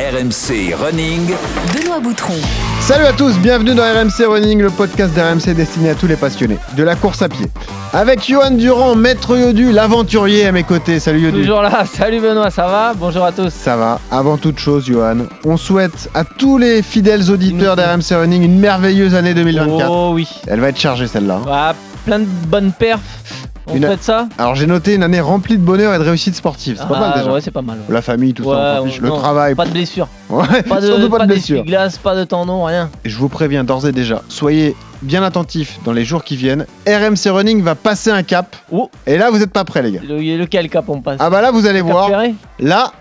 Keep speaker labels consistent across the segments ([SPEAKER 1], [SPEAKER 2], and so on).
[SPEAKER 1] RMC Running.
[SPEAKER 2] Benoît Boutron.
[SPEAKER 3] Salut à tous, bienvenue dans RMC Running, le podcast d'RMC destiné à tous les passionnés de la course à pied. Avec Johan Durand, maître Yodu, l'aventurier à mes côtés. Salut Yodu.
[SPEAKER 4] Toujours là, salut Benoît, ça va? Bonjour à tous.
[SPEAKER 3] Ça va. Avant toute chose, Johan, on souhaite à tous les fidèles auditeurs d'RMC Running une merveilleuse année 2024.
[SPEAKER 4] Oh oui.
[SPEAKER 3] Elle va être chargée celle-là.
[SPEAKER 4] Ah, plein de bonnes perfs. On
[SPEAKER 3] Une-
[SPEAKER 4] ça
[SPEAKER 3] Alors j'ai noté une année remplie de bonheur et de réussite sportive. C'est pas
[SPEAKER 4] Ah,
[SPEAKER 3] mal déjà.
[SPEAKER 4] Ouais, c'est pas mal. ouais.
[SPEAKER 3] La famille, tout ça, on
[SPEAKER 4] Ouais, on-
[SPEAKER 3] le
[SPEAKER 4] non,
[SPEAKER 3] travail.
[SPEAKER 4] Pas de blessure.
[SPEAKER 3] Ouais,
[SPEAKER 4] Pas de,
[SPEAKER 3] surtout pas de blessure.
[SPEAKER 4] d'essuie-glace, pas de tendon, rien.
[SPEAKER 3] Je vous préviens d'ores et déjà, soyez bien attentifs dans les jours qui viennent. RMC Running va passer un cap.
[SPEAKER 4] Oh,
[SPEAKER 3] Et là, vous n'êtes pas prêts, les gars.
[SPEAKER 4] le- lequel cap on passe
[SPEAKER 3] Ah bah là, vous allez voir.
[SPEAKER 4] Ferré
[SPEAKER 3] Là,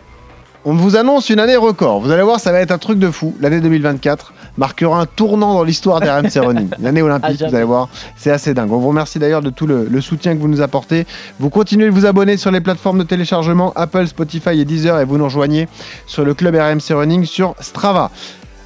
[SPEAKER 3] on vous annonce une année record. Vous allez voir, ça va être un truc de fou. L'année 2024 marquera un tournant dans l'histoire des RMC Running. L'année
[SPEAKER 4] Ah,
[SPEAKER 3] olympique,
[SPEAKER 4] jamais.
[SPEAKER 3] vous allez voir, c'est assez dingue. On vous remercie d'ailleurs de tout le, le soutien que vous nous apportez. Vous continuez de vous abonner sur les plateformes de téléchargement Apple, Spotify et Deezer et vous nous rejoignez sur le club RMC Running sur Strava.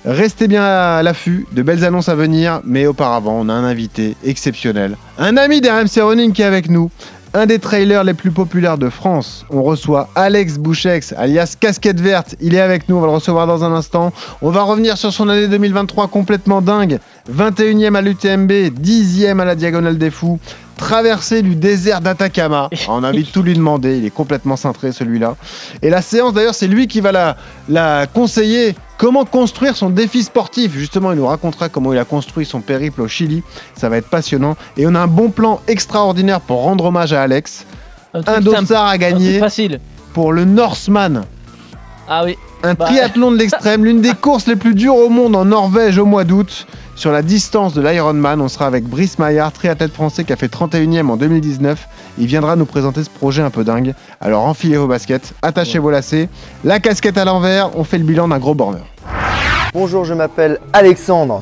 [SPEAKER 3] Restez bien à l'affût, de belles annonces à venir, mais auparavant, on a un invité exceptionnel. Un ami des RMC Running qui est avec nous, un des trailers les plus populaires de France. On reçoit Alex Bouchex, alias Casquette Verte. Il est avec nous, on va le recevoir dans un instant. On va revenir sur son année 2023 complètement dingue. 21e à l'UTMB, 10e à la Diagonale des Fous, traversée du désert d'Atacama. On a envie de tout lui demander, il est complètement cintré celui-là. Et la séance d'ailleurs, c'est lui qui va la, la conseiller comment construire son défi sportif. Justement, il nous racontera comment il a construit son périple au Chili. Ça va être passionnant. Et on a un bon plan extraordinaire pour rendre hommage à Alex.
[SPEAKER 4] Un
[SPEAKER 3] Un dossard à gagner
[SPEAKER 4] facile.
[SPEAKER 3] pour le Norseman.
[SPEAKER 4] Ah oui.
[SPEAKER 3] Un
[SPEAKER 4] Bah.
[SPEAKER 3] triathlon de l'extrême, l'une des courses les plus dures au monde en Norvège au mois d'août. Sur la distance de l'Ironman, on sera avec Brice Maillard, triathlète français qui a fait 31e en 2019. Il viendra nous présenter ce projet un peu dingue. Alors enfilez vos baskets, attachez vos lacets, la casquette à l'envers, on fait le bilan d'un gros borner.
[SPEAKER 5] Bonjour, je m'appelle Alexandre.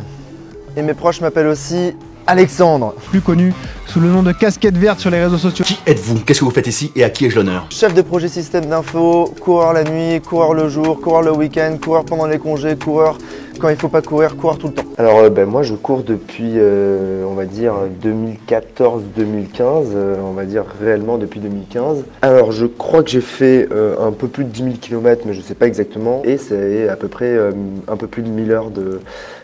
[SPEAKER 5] Et mes proches m'appellent aussi Alexandre.
[SPEAKER 3] Plus connu sous le nom de casquette verte sur les réseaux sociaux.
[SPEAKER 6] Qui êtes-vous? Qu'est-ce que vous faites ici et à qui ai-je l'honneur?
[SPEAKER 5] Chef de projet système d'info, coureur la nuit, coureur le jour, coureur le week-end, coureur pendant les congés, coureur quand il faut pas courir, coureur tout le temps.
[SPEAKER 7] Alors euh, ben, moi je cours depuis euh, on va dire 2014-2015, euh, on va dire réellement depuis 2015. Alors je crois que j'ai fait euh, un peu plus de 10 000 km mais je sais pas exactement et c'est à peu près euh, un peu plus de 1000 heures de,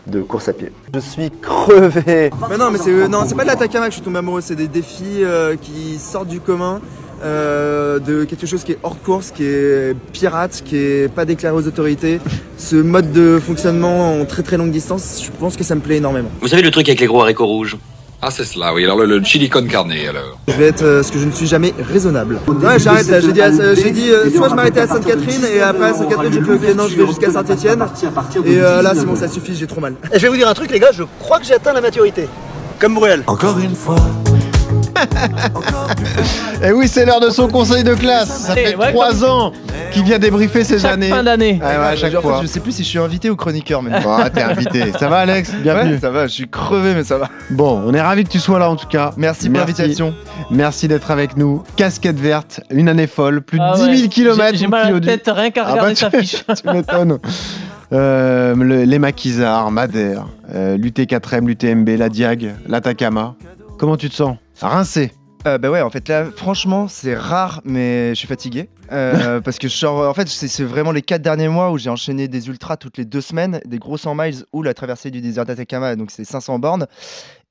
[SPEAKER 7] de course à pied.
[SPEAKER 5] Je suis crevé.
[SPEAKER 8] Mais non, mais c'est euh, non, c'est pas de l'Atacama que je suis tombé amoureux, c'est des défis euh, qui sortent du commun, euh, de quelque chose qui est hors course, qui est pirate, qui est pas déclaré aux autorités. Ce mode de fonctionnement en très très longue distance, je pense que ça me plaît énormément.
[SPEAKER 9] Vous savez le truc avec les gros haricots rouges
[SPEAKER 10] Ah, c'est cela, oui. Alors, le, le chili con carne, alors.
[SPEAKER 8] Je vais être euh, ce que je ne suis jamais raisonnable. Ouais, j'arrête là. J'ai dit, à- euh, j'ai dit euh, soit je m'arrêtais à Sainte-Catherine et après à Sainte-Catherine j'ai fait ok non je vais jusqu'à Saint-Étienne et euh, là c'est bon ça suffit j'ai trop mal.
[SPEAKER 5] Et je vais vous dire un truc les gars, je crois que j'ai atteint la maturité. Comme Bruel.
[SPEAKER 1] Encore une fois.
[SPEAKER 3] Et oui, c'est l'heure de son conseil de classe. Ça
[SPEAKER 4] Eh,
[SPEAKER 3] fait
[SPEAKER 4] ouais,
[SPEAKER 3] trois ans qu'il vient débriefer ses
[SPEAKER 4] Chaque
[SPEAKER 3] années.
[SPEAKER 4] fin d'année.
[SPEAKER 3] Ouais, ouais, à chaque fois.
[SPEAKER 11] sais plus si je suis invité ou chroniqueur maintenant.
[SPEAKER 3] Bon, t'es invité. Ça va, Alex? Bienvenue.
[SPEAKER 11] Ouais, ça va, je suis crevé, mais ça va.
[SPEAKER 3] Bon, on est ravis que tu sois là en tout cas.
[SPEAKER 11] Merci pour l'invitation.
[SPEAKER 3] Merci d'être avec nous. Casquette verte, une année folle, plus de
[SPEAKER 4] Ah
[SPEAKER 3] 10 000
[SPEAKER 4] ouais.
[SPEAKER 3] km.
[SPEAKER 4] J'ai- mal à la tête rien qu'à
[SPEAKER 3] Ah
[SPEAKER 4] regarder
[SPEAKER 3] bah,
[SPEAKER 4] sa
[SPEAKER 3] tu-
[SPEAKER 4] fiche.
[SPEAKER 3] Tu m'étonnes. Euh, le- les maquisards, Madère, euh, l'UT4M, l'UTMB, la Diag, l'Atacama. Comment tu te sens? Rincé.
[SPEAKER 11] Euh, bah ouais, en fait là, franchement, c'est rare, mais je suis fatigué. Euh, parce que je sors, en fait, c'est c'est vraiment les quatre derniers mois où j'ai enchaîné des ultras toutes les deux semaines, des gros 100 miles ou la traversée du désert d'Atacama, donc c'est 500 bornes.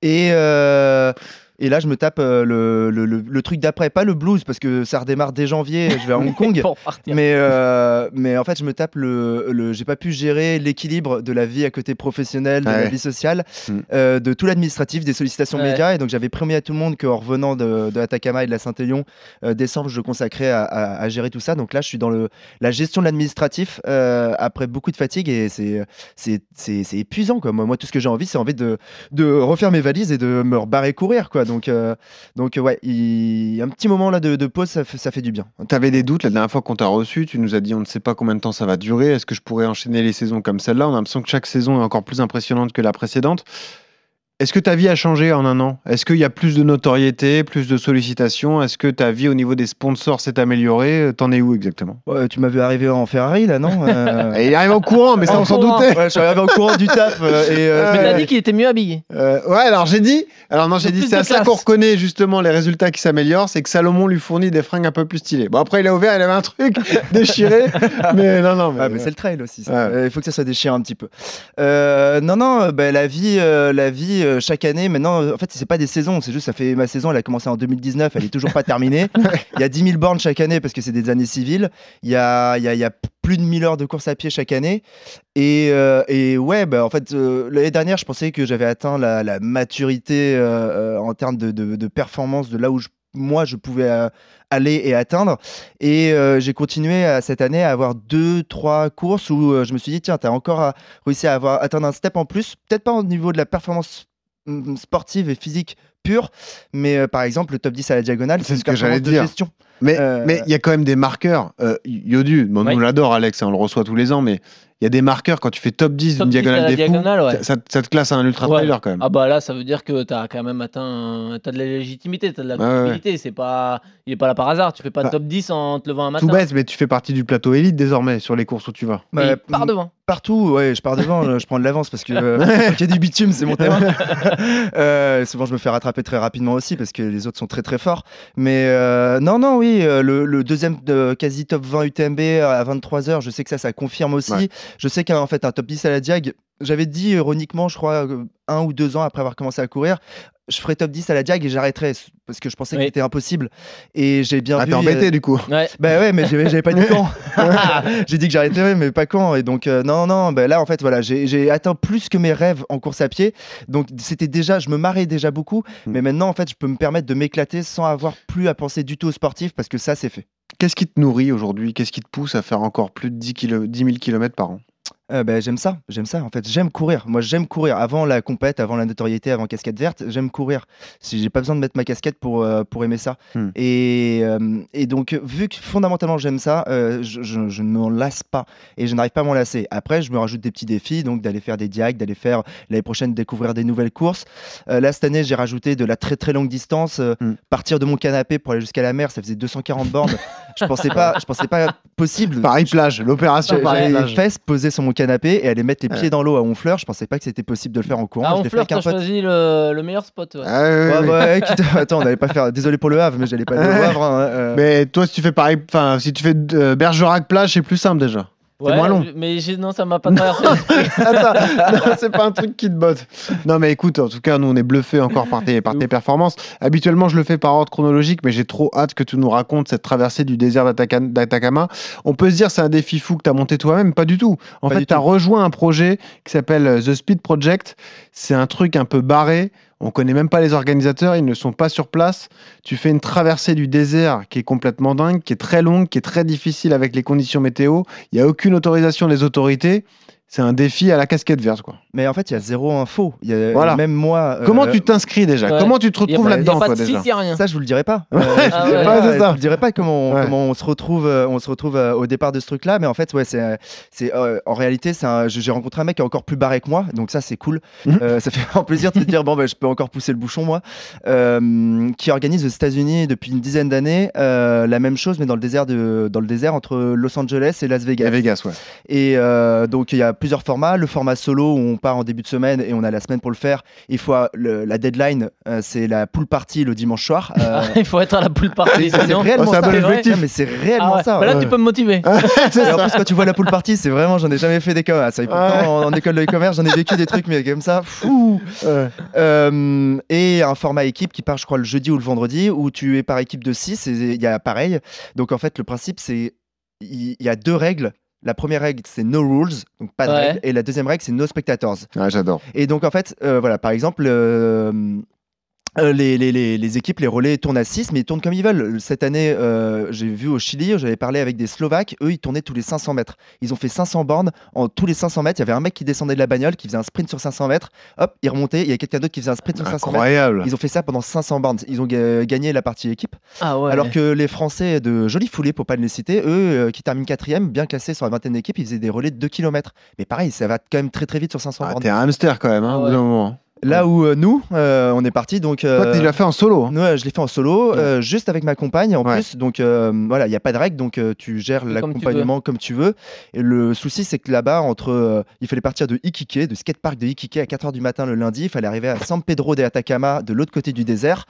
[SPEAKER 11] Et, euh, et là, je me tape euh, le, le- le- le truc d'après, pas le blues, parce que ça redémarre dès janvier, je vais à Hong Kong.
[SPEAKER 4] Pour partir.
[SPEAKER 11] Mais, euh, mais en fait, je me tape le. le j'ai pas pu gérer l'équilibre de la vie à côté professionnel, de
[SPEAKER 3] Ah
[SPEAKER 11] la vie sociale,
[SPEAKER 3] Mm.
[SPEAKER 11] euh, de tout l'administratif, des sollicitations
[SPEAKER 4] Ouais.
[SPEAKER 11] médias. Et donc, j'avais promis à tout le monde qu'en revenant de, de Atacama et de la Saint-Élion, euh, décembre, je consacrais à, à- à gérer tout ça. Donc là, je suis dans le, la gestion de l'administratif euh, après beaucoup de fatigue et c'est c'est- c'est c'est épuisant. Quoi. Moi, moi, tout ce que j'ai envie, c'est envie de, de refaire mes valises et de me rebarrer courir. Quoi. Donc, euh, donc ouais, il, un petit moment là de, pause, ça fait, ça fait du bien.
[SPEAKER 3] T'avais des doutes la dernière fois qu'on t'a reçu, tu nous as dit on ne sait pas combien de temps ça va durer, est-ce que je pourrais enchaîner les saisons comme celle-là? On a l'impression que chaque saison est encore plus impressionnante que la précédente. Est-ce que ta vie a changé en un an? Est-ce qu'il y a plus de notoriété, plus de sollicitations? Est-ce que ta vie au niveau des sponsors s'est améliorée? T'en es où exactement?
[SPEAKER 11] Ouais, tu m'as vu arriver en Ferrari là, non? Euh,
[SPEAKER 3] Et Il arrive au courant, mais ça
[SPEAKER 4] En
[SPEAKER 3] on s'en doutait.
[SPEAKER 11] Ouais, je suis arrivé au courant du taf euh, et euh,
[SPEAKER 4] Mais t'as dit qu'il était mieux habillé.
[SPEAKER 3] Euh, ouais, alors j'ai dit, alors non, j'ai dit, c'est à ça qu'on reconnaît justement les résultats qui s'améliorent, c'est que Salomon lui fournit des fringues un peu plus stylées. Bon, après, il a ouvert, il avait un truc déchiré, mais non, non, mais,
[SPEAKER 11] Ah, mais c'est le trail aussi. ça.
[SPEAKER 3] Ouais.
[SPEAKER 11] Euh, Il faut que ça soit déchiré un petit peu. Euh, non, non, bah, la vie, euh, la vie euh, chaque année, maintenant, euh, en fait, c'est pas des saisons, c'est juste, ça fait ma saison, elle a commencé en 2019, elle est toujours pas terminée. Il y a 10 000 bornes chaque année parce que c'est des années civiles. Il y a, il y, a, il y a plus de 1000 heures de course à pied chaque année. Et, euh, et ouais, bah, en fait, euh, l'année dernière, je pensais que j'avais atteint la, la maturité euh, en termes de, de- de performance de là où je- moi je pouvais aller et atteindre. Et j'ai continué à- cette année à avoir deux, trois courses où je me suis dit, tiens, tu as encore réussi à avoir, atteindre un step en plus, peut-être pas au niveau de la performance sportive et physique pure, mais euh, par exemple, le top 10 à la diagonale,
[SPEAKER 3] C'est ce que j'allais dire.
[SPEAKER 11] gestion.
[SPEAKER 3] Mais
[SPEAKER 11] Euh,
[SPEAKER 3] mais il y a quand même des marqueurs. Euh, Yodu,
[SPEAKER 4] Ouais.
[SPEAKER 3] nous l'adore, Alex, hein, on le reçoit tous les ans, mais il y a des marqueurs quand tu fais top 10
[SPEAKER 4] Top
[SPEAKER 3] d'une
[SPEAKER 4] 10 à la
[SPEAKER 3] diagonale des fous.
[SPEAKER 4] diagonale, ouais.
[SPEAKER 3] ça, te classe à un ultra
[SPEAKER 4] Ouais.
[SPEAKER 3] trailer quand même.
[SPEAKER 4] Ah bah là, ça veut dire que t'as quand même atteint. T'as de la légitimité, t'as de la
[SPEAKER 3] Ouais, ouais,
[SPEAKER 4] crédibilité. C'est pas. Il est pas là par hasard. Tu fais pas
[SPEAKER 3] Bah,
[SPEAKER 4] top 10 en te levant un matin.
[SPEAKER 3] Tout bête, mais tu fais partie du plateau élite désormais sur les courses où tu vas.
[SPEAKER 4] Mais
[SPEAKER 11] Bah,
[SPEAKER 4] il part
[SPEAKER 11] mm,
[SPEAKER 4] devant.
[SPEAKER 11] Partout, ouais, je pars devant, je prends de l'avance parce que euh, qu'il y a du bitume, c'est mon terrain. Euh, souvent, je me fais rattraper très rapidement aussi parce que les autres sont très très forts. Mais euh, non, non, oui, le, le deuxième de quasi top 20 UTMB à 23h, je sais que ça, ça confirme aussi. Je sais qu'en fait, un top 10 à la Diag, j'avais dit ironiquement, je crois, euh, un ou deux ans après avoir commencé à courir, je ferais top 10 à la Diag et j'arrêterais parce que je pensais
[SPEAKER 4] Oui.
[SPEAKER 11] que c'était impossible. Et j'ai bien
[SPEAKER 3] Ah,
[SPEAKER 11] vu.
[SPEAKER 3] t'es embêté
[SPEAKER 11] euh,
[SPEAKER 3] du coup.
[SPEAKER 4] Ouais.
[SPEAKER 11] bah ouais, mais j'avais pas dit quand. j'ai dit que j'arrêtais, mais pas quand. Et donc, euh, non, non, bah là, en fait, voilà, j'ai j'ai atteint plus que mes rêves en course à pied. Donc, c'était déjà, je me marrais déjà beaucoup.
[SPEAKER 3] Mm.
[SPEAKER 11] Mais maintenant, en fait, je peux me permettre de m'éclater sans avoir plus à penser du tout au sportif parce que ça, c'est fait.
[SPEAKER 3] Qu'est-ce qui te nourrit aujourd'hui? Qu'est-ce qui te pousse à faire encore plus de 10, kilo- 10 000 km par an?
[SPEAKER 11] Euh, bah, j'aime ça, j'aime ça. En fait, j'aime courir. Moi, j'aime courir. Avant la compète, avant la notoriété, avant casquette verte, j'aime courir. Si j'ai pas besoin de mettre ma casquette pour, euh, pour aimer ça.
[SPEAKER 3] Hmm.
[SPEAKER 11] Et, euh, et donc, vu que fondamentalement j'aime ça, je, je, je ne m'en lasse pas et je n'arrive pas à m'en lasser. Après, je me rajoute des petits défis, donc d'aller faire des diags, d'aller faire l'année prochaine découvrir des nouvelles courses. Là, cette année, j'ai rajouté de la très très longue distance.
[SPEAKER 3] Hmm.
[SPEAKER 11] Partir de mon canapé pour aller jusqu'à la mer, ça faisait 240 bornes. je pensais pas, je pensais pas possible.
[SPEAKER 3] Paris plage, l'opération Paris plage.
[SPEAKER 11] fesses posées sur mon canapé et aller mettre les pieds
[SPEAKER 3] Ouais.
[SPEAKER 11] dans l'eau à Honfleur. Je pensais pas que c'était possible de le faire en courant.
[SPEAKER 4] Ah,
[SPEAKER 11] je
[SPEAKER 4] on
[SPEAKER 11] l'ai fait
[SPEAKER 4] fleur,
[SPEAKER 11] avec un
[SPEAKER 4] t'as choisi le, le meilleur spot. ouais.
[SPEAKER 3] Ah, ouais, ouais,
[SPEAKER 11] Ouais,
[SPEAKER 3] ouais.
[SPEAKER 11] ouais, quitte- Attends, on n'allait pas faire. Désolé pour le Havre, mais j'allais pas aller au. Havre. hein, euh.
[SPEAKER 3] Mais toi, si tu fais pareil, enfin, si tu fais euh, Bergerac plage, c'est plus simple déjà.
[SPEAKER 4] Ouais,
[SPEAKER 3] moins long.
[SPEAKER 4] Mais non, ça m'a pas traversé.
[SPEAKER 3] Attends, non, c'est pas un truc qui te botte. Non, mais écoute, en tout cas, nous, on est bluffés encore par tes, par tes performances. Habituellement, je le fais par ordre chronologique, mais j'ai trop hâte que tu nous racontes cette traversée du désert d'Atacama. On peut se dire c'est un défi fou que tu as monté toi-même, pas du tout. En
[SPEAKER 11] Pas
[SPEAKER 3] fait, tu as
[SPEAKER 11] tout.
[SPEAKER 3] rejoint un projet qui s'appelle euh, The Speed Project. C'est un truc un peu barré. On connaît même pas les organisateurs, ils ne sont pas sur place. Tu fais une traversée du désert qui est complètement dingue, qui est très longue, qui est très difficile avec les conditions météo. Il n'y a aucune autorisation des autorités. C'est un défi à la casquette verte, quoi.
[SPEAKER 11] Mais en fait, il y a zéro info. Il y a,
[SPEAKER 3] Voilà.
[SPEAKER 11] Même moi. euh,
[SPEAKER 3] Comment tu t'inscris déjà?
[SPEAKER 4] Ouais.
[SPEAKER 3] Comment tu te retrouves là-dedans,
[SPEAKER 4] de
[SPEAKER 3] déjà?
[SPEAKER 4] rien.
[SPEAKER 11] Ça, je vous le dirai pas. Euh,
[SPEAKER 4] Ah
[SPEAKER 11] je,
[SPEAKER 4] ouais.
[SPEAKER 11] dirai pas,
[SPEAKER 3] Ouais, c'est ça.
[SPEAKER 11] je vous dirai pas comment, on-
[SPEAKER 3] Ouais.
[SPEAKER 11] comment on se retrouve, euh, on se retrouve euh, au départ de ce truc-là. Mais en fait, ouais, c'est, c'est, euh, en réalité, c'est un- j'ai rencontré un mec qui est encore plus barré que moi. Donc ça, c'est cool. Euh, ça fait vraiment plaisir de se dire bon, ben, je peux encore pousser le bouchon, moi. Euh, qui organise aux États-Unis depuis une dizaine d'années euh, la même chose, mais dans le désert de, dans le désert entre Los Angeles et Las Vegas.
[SPEAKER 3] À Vegas, ouais.
[SPEAKER 11] Et euh, donc il y a plusieurs formats. Le format solo où on part en début de semaine et on a la semaine pour le faire. Il faut euh, le- la deadline, euh, c'est la pool party le dimanche soir. Euh,
[SPEAKER 4] Il faut être à la poule partie.
[SPEAKER 11] c'est réellement
[SPEAKER 3] Oh, c'est un
[SPEAKER 11] ça.
[SPEAKER 3] objectif.
[SPEAKER 11] non, mais c'est réellement
[SPEAKER 4] Ah ouais.
[SPEAKER 11] ça.
[SPEAKER 4] Bah là,
[SPEAKER 11] ouais.
[SPEAKER 4] tu peux me motiver.
[SPEAKER 11] Et en plus, quand tu vois la pool party, c'est vraiment, j'en ai jamais fait des cas. Ça, pourtant,
[SPEAKER 3] Ouais.
[SPEAKER 11] en, en école de e-commerce, j'en ai vécu des trucs, mais comme ça, fou.
[SPEAKER 3] Ouais.
[SPEAKER 11] Euh, et un format équipe qui part, je crois, le jeudi ou le vendredi, où tu es par équipe de 6 et il y a pareil. Donc en fait, le principe, c'est il il y a deux règles. La première règle, c'est no rules, donc pas de
[SPEAKER 4] Ouais.
[SPEAKER 11] règles. Et la deuxième règle, c'est no spectators.
[SPEAKER 3] Ouais, j'adore.
[SPEAKER 11] Et donc, en fait, euh, voilà, par exemple, euh, euh, les, les, les, les équipes, les relais tournent à 6, mais ils tournent comme ils veulent. Cette année, euh, j'ai vu au Chili, j'avais parlé avec des Slovaques, eux, ils tournaient tous les 500 mètres. Ils ont fait 500 bornes. En tous les 500 mètres, il y avait un mec qui descendait de la bagnole, qui faisait un sprint sur 500 mètres. Hop, il remontait. Il y a quelqu'un d'autre qui faisait un sprint sur 500 mètres.
[SPEAKER 3] Incroyable.
[SPEAKER 11] Ils ont fait ça pendant 500 bornes. Ils ont ga- gagné la partie équipe.
[SPEAKER 4] Ah ouais.
[SPEAKER 11] Alors que les Français de Jolie Foulée, pour pas les citer, eux, euh, qui terminent quatrième, bien classés sur la vingtaine d'équipes, ils faisaient des relais de 2 km. Mais pareil, ça va quand même très très vite sur 500
[SPEAKER 3] Ah,
[SPEAKER 11] bornes.
[SPEAKER 3] t'es un hamster quand même, hein,
[SPEAKER 4] Ah
[SPEAKER 3] au bout d'un moment.
[SPEAKER 11] Là où euh, nous, euh, on est parti donc.
[SPEAKER 3] Toi,
[SPEAKER 11] euh,
[SPEAKER 3] tu l'as fait en solo. hein.
[SPEAKER 11] Ouais, je l'ai fait en solo,
[SPEAKER 3] Ouais.
[SPEAKER 11] euh, juste avec ma compagne en
[SPEAKER 3] Ouais.
[SPEAKER 11] plus. Donc euh, voilà, il n'y a pas de règle, donc euh, tu gères l'accompagnement comme tu veux. Et le souci, c'est que là-bas, entre, euh, il fallait partir de Iquique, de skatepark de Iquique à 4h du matin le lundi. Il fallait arriver à San Pedro de Atacama, de l'autre côté du désert.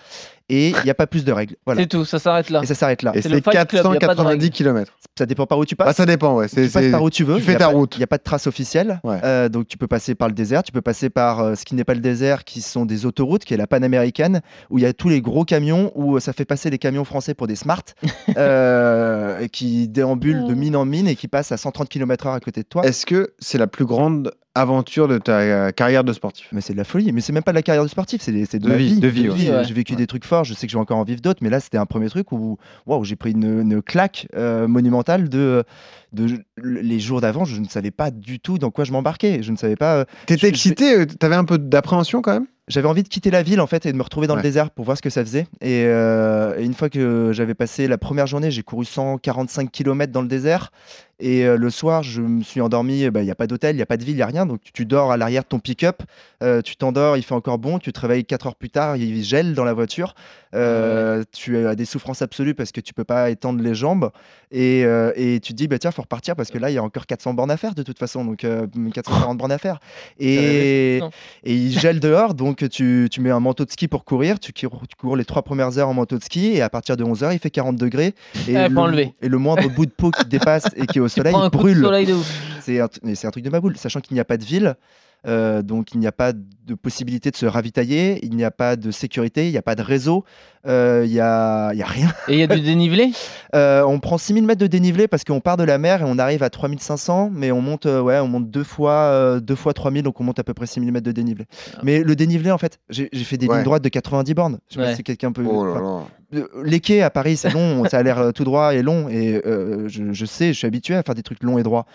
[SPEAKER 11] Et il n'y a pas plus de règles. Voilà.
[SPEAKER 4] C'est tout, ça s'arrête là.
[SPEAKER 11] Et ça s'arrête là.
[SPEAKER 3] Et
[SPEAKER 4] C'est le
[SPEAKER 3] c'est
[SPEAKER 4] Fight Club, y a pas de
[SPEAKER 3] 490
[SPEAKER 4] règle.
[SPEAKER 3] km.
[SPEAKER 11] Ça dépend par où tu passes.
[SPEAKER 3] Bah, ça dépend, ouais. C'est,
[SPEAKER 11] tu passes par où tu veux.
[SPEAKER 3] tu fais ta
[SPEAKER 11] pas-
[SPEAKER 3] route.
[SPEAKER 11] Il n'y a pas de trace officielle.
[SPEAKER 3] Ouais.
[SPEAKER 11] Euh, donc tu peux passer par le désert, tu peux passer par euh, ce qui n'est pas le désert, qui sont des autoroutes, qui est la panaméricaine, où il y a tous les gros camions, où ça fait passer les camions français pour des smart, euh, qui déambulent de mine en mine et qui passent à 130 km/h à côté de toi.
[SPEAKER 3] Est-ce que c'est la plus grande aventure de ta euh, carrière de sportif
[SPEAKER 11] Mais c'est de la folie. Mais c'est même pas de la carrière de sportif, c'est de,
[SPEAKER 3] De
[SPEAKER 11] ma
[SPEAKER 3] vie,
[SPEAKER 11] vie.
[SPEAKER 3] de vie,
[SPEAKER 4] ouais.
[SPEAKER 11] J'ai vécu
[SPEAKER 3] Ouais.
[SPEAKER 11] des trucs forts. Je sais que je vais encore en vivre d'autres, mais là c'était un premier truc où, waouh, j'ai pris une, une claque euh, monumentale de, de les jours d'avant. Je ne savais pas du tout dans quoi je m'embarquais. Je ne savais pas. euh,
[SPEAKER 3] T'étais excité euh, T'avais un peu d'appréhension quand même?
[SPEAKER 11] J'avais envie de quitter la ville en fait et de me retrouver dans
[SPEAKER 3] Ouais.
[SPEAKER 11] le désert pour voir ce que ça faisait. Et, euh, et une fois que j'avais passé la première journée, j'ai couru 145 km dans le désert. Et euh, le soir, je me suis endormi. Il n'y a pas d'hôtel, il n'y a pas de ville, il n'y a rien. Donc tu dors à l'arrière de ton pick-up. euh, tu t'endors, il fait encore bon. Tu te réveilles 4 heures plus tard, il gèle dans la voiture. Euh, Tu as des souffrances absolues parce que tu peux pas étendre les jambes. Et, et tu te dis, bah, tiens, faut repartir parce que là, il y a encore 400 bornes à faire de toute façon. Donc euh, 440 bornes à faire. Et, il gèle dehors, donc tu, tu mets un manteau de ski pour courir, tu, cours- tu cours les trois premières heures en manteau de ski, et à partir de 11h, il fait 40 degrés. Et, le,
[SPEAKER 4] enlever.
[SPEAKER 11] et le moindre bout de peau qui te dépasse et qui est au soleil, il brûle. un, c'est un truc de ma boule, sachant qu'il n'y a pas de ville. euh, donc il n'y a pas de possibilité de se ravitailler, il n'y a pas de sécurité, il n'y a pas de réseau, euh, il n'y a, il y a rien.
[SPEAKER 4] Et il y a du dénivelé?
[SPEAKER 11] Euh, on prend 6000 mètres de dénivelé parce qu'on part de la mer et on arrive à 3500, mais on monte, euh, ouais, on monte deux fois, euh, deux fois 3000, donc on monte à peu près 6000 mètres de dénivelé.
[SPEAKER 4] Ah.
[SPEAKER 11] Mais le dénivelé, en fait, j'ai fait des
[SPEAKER 3] Ouais.
[SPEAKER 11] lignes droites de 90 bornes. Je sais pas
[SPEAKER 4] Ouais.
[SPEAKER 11] si quelqu'un peut.
[SPEAKER 3] Oh là
[SPEAKER 11] enfin,
[SPEAKER 3] là.
[SPEAKER 11] euh, Les quais à Paris, c'est long, ça a l'air euh, tout droit et long, et euh, je, je sais, je suis habitué à faire des trucs longs et droits.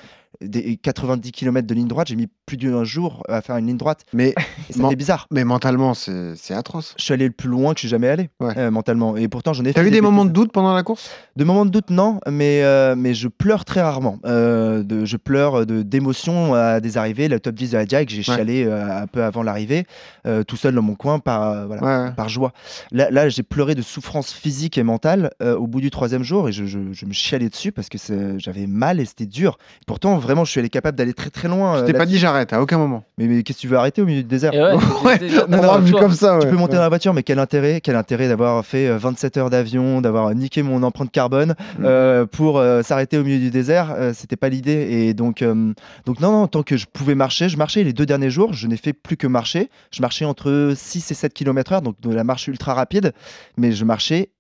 [SPEAKER 11] Des 90 km de ligne droite, j'ai mis plus d'un jour à faire une ligne droite,
[SPEAKER 3] Mais,
[SPEAKER 11] ça fait bizarre.
[SPEAKER 3] mais mentalement, c'est c'est atroce.
[SPEAKER 11] Je suis allé le plus loin que je suis jamais allé,
[SPEAKER 3] Ouais.
[SPEAKER 11] Euh, mentalement, et pourtant j'en ai
[SPEAKER 3] T'as
[SPEAKER 11] fait
[SPEAKER 3] eu des moments de doute pendant la course?
[SPEAKER 11] De moments de doute, non, mais, euh, mais je pleure très rarement. Euh, de, je pleure de- d'émotion à des arrivées. Le top 10 de la Jack, j'ai
[SPEAKER 3] Ouais.
[SPEAKER 11] chialé euh, un peu avant l'arrivée, euh, tout seul dans mon coin, par, euh, voilà,
[SPEAKER 3] Ouais,
[SPEAKER 11] par joie. Là, là j'ai pleuré de souffrance physique et mentale euh, au bout du troisième jour et je, je- je me chialais dessus parce que j'avais mal et c'était dur. Pourtant, vraiment, je suis allé capable d'aller très très loin.
[SPEAKER 3] Je t'ai pas dit j'arrête à aucun moment.
[SPEAKER 11] Mais, mais qu'est-ce que tu veux arrêter au milieu du désert
[SPEAKER 4] ouais,
[SPEAKER 11] non,
[SPEAKER 3] On l'a vu
[SPEAKER 4] toi.
[SPEAKER 3] comme ça,
[SPEAKER 11] tu peux monter dans la voiture, mais quel intérêt, quel intérêt d'avoir fait euh, 27 heures d'avion, d'avoir niqué mon empreinte carbone
[SPEAKER 3] Mm.
[SPEAKER 11] euh, pour euh, s'arrêter au milieu du désert. euh, C'était pas l'idée. Et donc, euh, donc non, non, tant que je pouvais marcher, je marchais. Les deux derniers jours, je n'ai fait plus que marcher. Je marchais entre 6 et 7 km/h, donc de la marche ultra rapide, mais je marchais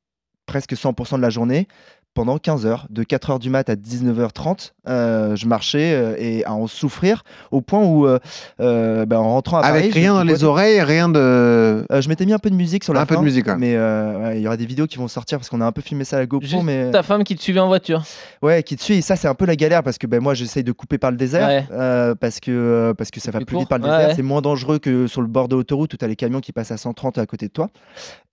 [SPEAKER 11] presque 100% de la journée. Pendant 15 heures, de 4 heures du mat à 19h30, euh, je marchais euh, et à en souffrir au point où, euh, euh, ben, en rentrant à Paris,
[SPEAKER 3] Avec rien dans les oreilles, rien de.
[SPEAKER 11] euh, je m'étais mis un peu de musique sur la
[SPEAKER 3] Un peu de musique, même.
[SPEAKER 11] mais euh, ouais, il y aura des vidéos qui vont sortir parce qu'on a un peu filmé ça à la GoPro,
[SPEAKER 4] Juste
[SPEAKER 11] mais
[SPEAKER 4] ta femme qui te suivait en voiture.
[SPEAKER 11] ouais, qui te suit. Et ça, c'est un peu la galère parce que ben moi, j'essaye de couper par le désert
[SPEAKER 4] Ouais.
[SPEAKER 11] euh, parce que euh, parce que ça va
[SPEAKER 4] Plus
[SPEAKER 11] vite par le
[SPEAKER 4] Ouais,
[SPEAKER 11] désert. C'est moins dangereux que sur le bord de l'autoroute où tu as les camions qui passent à 130 à côté de toi.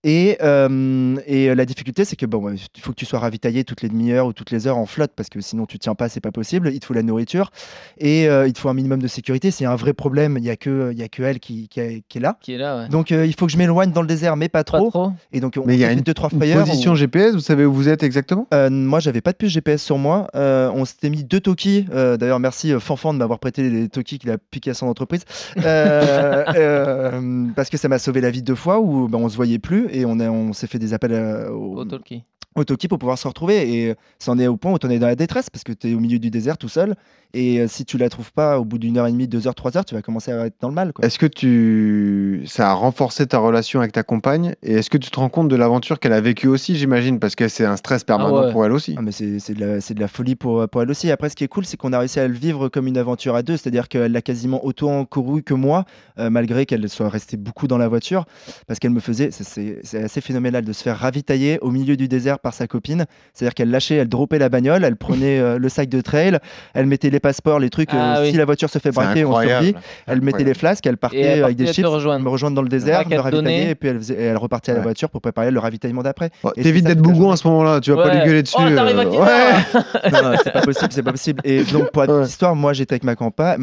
[SPEAKER 11] Et, euh, et la difficulté, c'est que bon, ouais, il faut que tu sois ravitaillé toutes les demi-heures ou toutes les heures en flotte parce que sinon tu tiens pas, c'est pas possible. Il te faut la nourriture et euh, il te faut un minimum de sécurité. S'il y a un vrai problème, il y a que il y a que elle qui, qui, est- qui est là.
[SPEAKER 4] Qui est là, ouais.
[SPEAKER 11] Donc euh, il faut que je m'éloigne dans le désert, mais pas
[SPEAKER 4] Pas
[SPEAKER 11] trop. Et donc on
[SPEAKER 3] Mais il y a une-
[SPEAKER 11] deux trois
[SPEAKER 3] Une position GPS, vous savez où vous êtes exactement?
[SPEAKER 11] Euh, moi, j'avais pas de puce GPS sur moi. Euh, on s'était mis deux Toki. Euh, D'ailleurs, merci euh, Fanfan de m'avoir prêté les Toki qu'il a piqué à son entreprise. Euh, euh, parce que ça m'a sauvé la vie deux fois où ben, on se voyait plus et on, a- on s'est fait des appels au,
[SPEAKER 4] Au talkie.
[SPEAKER 11] Au Toki pour pouvoir se retrouver. Et c'en est au point où tu en es dans la détresse parce que tu es au milieu du désert tout seul. Et euh, si tu la trouves pas au bout d'une heure et demie, deux heures, trois heures, tu vas commencer à être dans le mal. Quoi.
[SPEAKER 3] Est-ce que tu ça a renforcé ta relation avec ta compagne? Et est-ce que tu te rends compte de l'aventure qu'elle a vécue aussi, j'imagine, parce que c'est un stress permanent
[SPEAKER 4] Ah ouais.
[SPEAKER 3] pour elle aussi.
[SPEAKER 11] Ah, mais c'est c'est de, la- c'est de la folie pour, pour elle aussi. Après, ce qui est cool, c'est qu'on a réussi à le vivre comme une aventure à deux. C'est-à-dire qu'elle l'a quasiment autant couru que moi, euh, malgré qu'elle soit restée beaucoup dans la voiture. Parce qu'elle me faisait. c'est- C'est c'est assez phénoménal de se faire ravitailler au milieu du désert par sa copine. C'est-à-dire qu'elle lâchait, elle droppait la bagnole, elle prenait euh, le sac de trail, elle mettait les passeports, les trucs.
[SPEAKER 4] Ah
[SPEAKER 11] euh,
[SPEAKER 4] oui.
[SPEAKER 11] Si la voiture se fait braquer, on survit. Elle mettait les flasques, elle partait avec des chips,
[SPEAKER 4] rejoindre.
[SPEAKER 11] me rejoindre dans le désert, me ravitailler, et puis elle, faisait- et elle repartait à la voiture pour préparer le ravitaillement d'après. Et
[SPEAKER 3] T'évites d'être bougon à ce moment-là, tu vas pas lui gueuler dessus.
[SPEAKER 4] Oh,
[SPEAKER 3] euh,
[SPEAKER 11] non, c'est pas possible, c'est pas possible. Et donc pour la histoire, moi j'étais avec ma,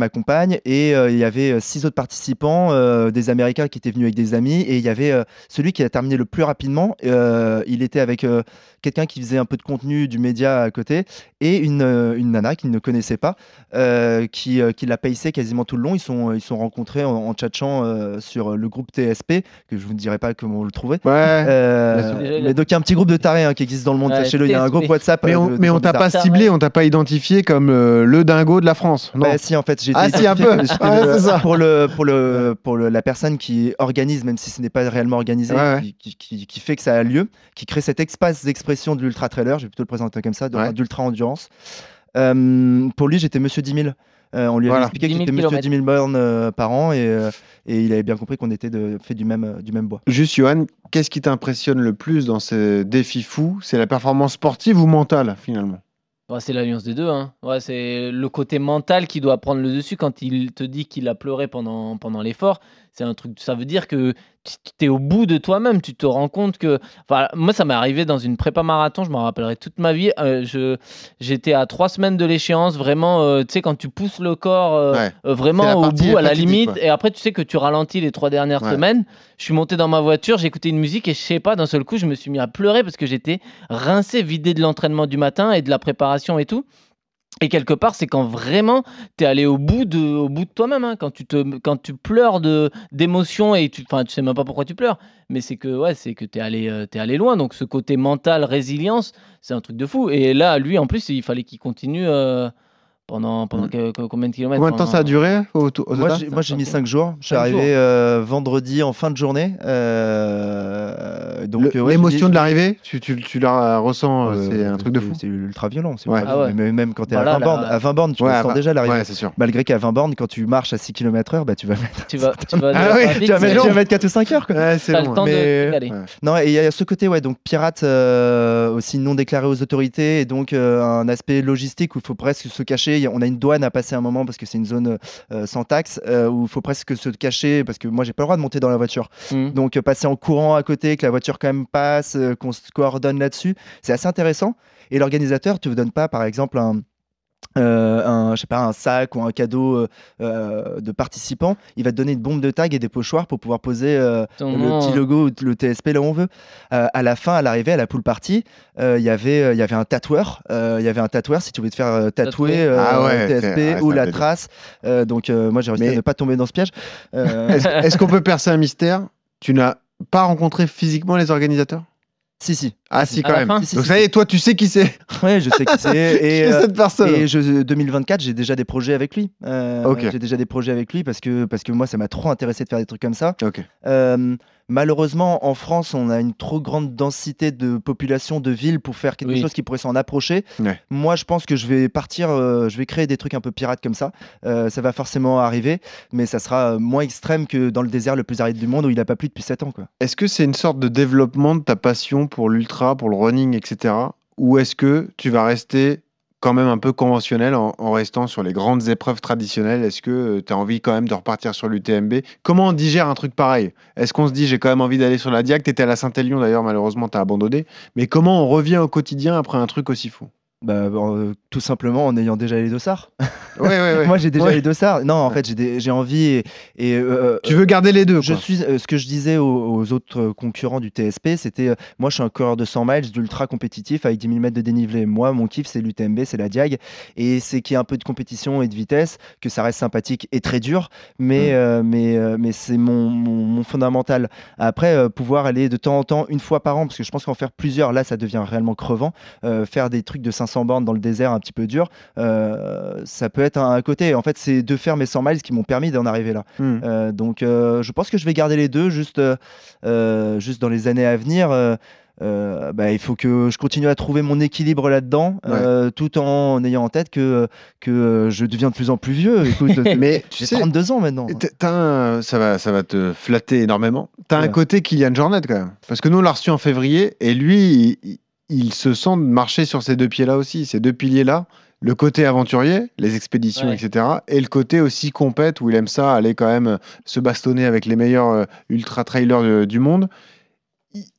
[SPEAKER 11] compagne et euh, il y avait six autres participants, euh, des Américains qui étaient venus avec des amis et il y avait euh, celui qui a terminé le plus rapidement. euh, il était avec euh, quelqu'un qui faisait un peu de contenu du média à côté et une, euh, une nana qu'il ne connaissait pas, euh, qui, euh, qui l'a pacé quasiment tout le long. Ils sont ils sont rencontrés en, en tchatchant euh, sur le groupe TSP que je vous dirai pas comment on le trouvait.
[SPEAKER 3] Ouais.
[SPEAKER 11] Euh, mais donc il y a un petit groupe de tarés hein, qui existe dans le monde.
[SPEAKER 4] Ouais,
[SPEAKER 11] Sachez-le, il y a un
[SPEAKER 4] TSP.
[SPEAKER 11] groupe WhatsApp.
[SPEAKER 3] Mais on, on t'a pas ciblé, on t'a pas identifié comme euh, le dingo de la France. Non?
[SPEAKER 11] Bah, si en fait j'étais
[SPEAKER 3] Ah, si, un peu. Ouais,
[SPEAKER 11] le-
[SPEAKER 3] ça.
[SPEAKER 11] pour le pour le pour le- la personne qui organise même si ce n'est pas réellement organisé
[SPEAKER 3] Ouais, ouais.
[SPEAKER 11] Qui- qui- qui fait que ça a lieu qui crée cet espace d'expression de l'ultra trailer je vais plutôt le présenter comme ça de-
[SPEAKER 3] Ouais.
[SPEAKER 11] d'ultra endurance Euh, pour lui j'étais monsieur 10 000 Euh, on lui
[SPEAKER 3] Voilà.
[SPEAKER 11] avait expliqué
[SPEAKER 4] 10
[SPEAKER 11] qu'il
[SPEAKER 4] 000
[SPEAKER 11] était monsieur
[SPEAKER 4] kilomètres.
[SPEAKER 11] 10 000 bornes euh, par an et, euh, et il avait bien compris qu'on était de, fait du même du même bois
[SPEAKER 3] Juste, Johan, qu'est-ce qui t'impressionne le plus dans ces défis fous? C'est la performance sportive ou mentale, finalement?
[SPEAKER 4] Ouais, c'est l'alliance des deux. Hein. Ouais, c'est le côté mental qui doit prendre le dessus quand il te dit qu'il a pleuré pendant, pendant l'effort. C'est un truc. Ça veut dire que tu es au bout de toi-même. Tu te rends compte que. Enfin, moi, ça m'est arrivé dans une prépa marathon. Je m'en rappellerai toute ma vie. Euh, je j'étais à trois semaines de l'échéance. Vraiment, euh, tu sais, quand tu pousses le corps euh,
[SPEAKER 3] Ouais.
[SPEAKER 4] vraiment au bout, à la limite.
[SPEAKER 3] quoi.
[SPEAKER 4] Et après, tu sais que tu ralentis les trois dernières
[SPEAKER 3] Ouais.
[SPEAKER 4] semaines. Je suis monté dans ma voiture, j'ai écouté une musique et je sais pas, d'un seul coup, je me suis mis à pleurer parce que j'étais rincé, vidé de l'entraînement du matin et de la préparation et tout. Et quelque part, c'est quand vraiment tu es allé au bout de, de toi-même. hein. quand, tu te, quand tu pleures de, d'émotion et tu, enfin, tu sais même pas pourquoi tu pleures, mais c'est que, ouais, c'est que tu es, allé, euh, t'es allé loin. Donc ce côté mental, résilience, c'est un truc de fou. Et là, lui, en plus, il fallait qu'il continue euh, pendant, pendant
[SPEAKER 3] Mm.
[SPEAKER 4] que- que- combien de kilomètres
[SPEAKER 3] Combien de temps
[SPEAKER 4] pendant-
[SPEAKER 3] ça a duré au, au
[SPEAKER 11] Moi,
[SPEAKER 3] total
[SPEAKER 11] j'ai, moi, j'ai mis 5 jours. Je suis arrivé euh, vendredi en fin de journée. Euh, donc,
[SPEAKER 3] Le-
[SPEAKER 11] euh, ouais,
[SPEAKER 3] L'émotion de l'arrivée, tu, tu, tu la ressens, euh, c'est un truc de fou.
[SPEAKER 11] C'est ultra violent. C'est
[SPEAKER 3] Ouais.
[SPEAKER 11] ultra
[SPEAKER 4] Ah
[SPEAKER 11] violent.
[SPEAKER 4] ouais.
[SPEAKER 11] Mais même quand tu es
[SPEAKER 4] Voilà,
[SPEAKER 11] à 20
[SPEAKER 4] là-
[SPEAKER 11] bornes, à 20 bornes, tu
[SPEAKER 3] Ouais,
[SPEAKER 11] le sens
[SPEAKER 3] bah,
[SPEAKER 11] déjà l'arrivée.
[SPEAKER 3] Ouais, c'est sûr.
[SPEAKER 11] Malgré qu'à 20 bornes, quand tu marches à 6 km heure, bah, tu vas mettre,
[SPEAKER 4] Tu vas, tu vas,
[SPEAKER 3] Ah oui,
[SPEAKER 11] tu vas mettre,
[SPEAKER 4] long.
[SPEAKER 11] tu vas mettre 4 ou 5 heures. Quoi.
[SPEAKER 3] C'est long.
[SPEAKER 11] Mais-. Non, et il y a ce côté, ouais, donc pirate euh, aussi non déclaré aux autorités, et donc euh, un aspect logistique où il faut presque se cacher. On a une douane à passer un moment parce que c'est une zone euh, sans taxe, euh, où il faut presque se cacher parce que moi j'ai pas le droit de monter dans la voiture.
[SPEAKER 4] Mm.
[SPEAKER 11] Donc euh, passer en courant à côté, que la voiture quand même passe, qu'on se coordonne là-dessus, c'est assez intéressant. Et l'organisateur te donne pas, par exemple, un, euh, un, je sais pas, un sac ou un cadeau euh, euh, de participant. Il va te donner une bombe de tag et des pochoirs pour pouvoir poser euh, le petit
[SPEAKER 4] euh,
[SPEAKER 11] logo, ou le TSP là où on veut. Euh, à la fin, à l'arrivée, à la pool party, euh, il y avait, euh, il y avait un tatoueur. euh, Il y avait un tatoueur si tu voulais te faire euh, tatouer euh,
[SPEAKER 3] Ah ouais,
[SPEAKER 11] le
[SPEAKER 3] c'est-
[SPEAKER 11] TSP
[SPEAKER 3] ah,
[SPEAKER 11] ou la trace. Euh, donc euh, moi j'ai réussi
[SPEAKER 3] Mais-
[SPEAKER 11] à ne pas tomber dans ce piège. Euh,
[SPEAKER 3] Est-ce est-ce qu'on peut percer un mystère? Tu n'as pas rencontré physiquement les organisateurs?
[SPEAKER 11] Si si.
[SPEAKER 3] Ah si, quand même.
[SPEAKER 4] fin
[SPEAKER 11] Si, si,
[SPEAKER 3] Donc
[SPEAKER 11] si,
[SPEAKER 3] ça y est, toi, tu sais qui c'est
[SPEAKER 11] Ouais, je sais qui c'est. Et, euh,
[SPEAKER 3] cette personne
[SPEAKER 11] Et je, 2024, j'ai déjà des projets avec lui. Euh. J'ai déjà des projets avec lui parce que, parce que moi, ça m'a trop intéressé de faire des trucs comme ça.
[SPEAKER 3] Ok.
[SPEAKER 11] Euh, malheureusement, en France, on a une trop grande densité de population de villes pour faire quelque
[SPEAKER 4] Oui.
[SPEAKER 11] chose qui pourrait s'en approcher.
[SPEAKER 3] Ouais.
[SPEAKER 11] Moi, je pense que je vais partir, euh, je vais créer des trucs un peu pirates comme ça. Ça va forcément arriver, mais ça sera moins extrême que dans le désert le plus aride du monde où il n'a pas plu depuis 7 ans. Quoi.
[SPEAKER 3] Est-ce que c'est une sorte de développement de ta passion pour l'ultra, pour le running, etc. Ou est-ce que tu vas rester quand même un peu conventionnel en, restant sur les grandes épreuves traditionnelles? Est-ce que tu as envie quand même de repartir sur l'UTMB Comment on digère un truc pareil? Est-ce qu'on se dit j'ai quand même envie d'aller sur la Diac? Tu étais à la Saint-Élion d'ailleurs, malheureusement tu as abandonné. Mais comment on revient au quotidien après un truc aussi fou?
[SPEAKER 11] Bah, euh, tout simplement en ayant déjà les dossards.
[SPEAKER 3] Ouais, ouais, ouais.
[SPEAKER 11] Moi, j'ai déjà les dossards. Non, en fait, j'ai envie et, et, euh,
[SPEAKER 3] Tu veux garder les deux
[SPEAKER 11] Je
[SPEAKER 3] quoi.
[SPEAKER 11] suis euh, ce que je disais aux, aux autres euh, concurrents du TSP, c'était euh, moi je suis un coureur de 100 miles d'ultra compétitif avec 10 000 mètres de dénivelé. Moi mon kiff c'est l'UTMB, c'est la Diag et c'est qu'il y ait un peu de compétition et de vitesse, que ça reste sympathique et très dur, mais
[SPEAKER 3] Mm.
[SPEAKER 11] euh, mais euh, mais c'est mon, mon, mon fondamental. Après euh, pouvoir aller de temps en temps une fois par an parce que je pense qu'en faire plusieurs là ça devient réellement crevant. Euh, faire des trucs de 500 bornes dans le désert un petit peu dur, euh, ça peut être un, un côté. En fait c'est de faire mes 100 miles qui m'ont permis d'en arriver là.
[SPEAKER 3] Hmm.
[SPEAKER 11] Euh, donc euh, je pense que je vais garder les deux juste, juste dans les années à venir. euh, bah, il faut que je continue à trouver mon équilibre là-dedans, euh, tout en ayant en tête que, que je deviens de plus en plus vieux. Écoute,
[SPEAKER 3] Mais tu
[SPEAKER 11] j'ai
[SPEAKER 3] sais,
[SPEAKER 11] 32 ans maintenant.
[SPEAKER 3] Un- ça, va, ça va te flatter énormément. T'as un
[SPEAKER 11] Ouais.
[SPEAKER 3] côté Kylian Jornet quand même. Parce que nous, on l'a reçu en février et lui, il, il se sent marcher sur ces deux pieds-là aussi, ces deux piliers-là. Le côté aventurier, les expéditions,
[SPEAKER 4] Ouais.
[SPEAKER 3] etc. Et le côté aussi compète où il aime ça, aller quand même euh, se bastonner avec les meilleurs euh, ultra-trailers de- du monde.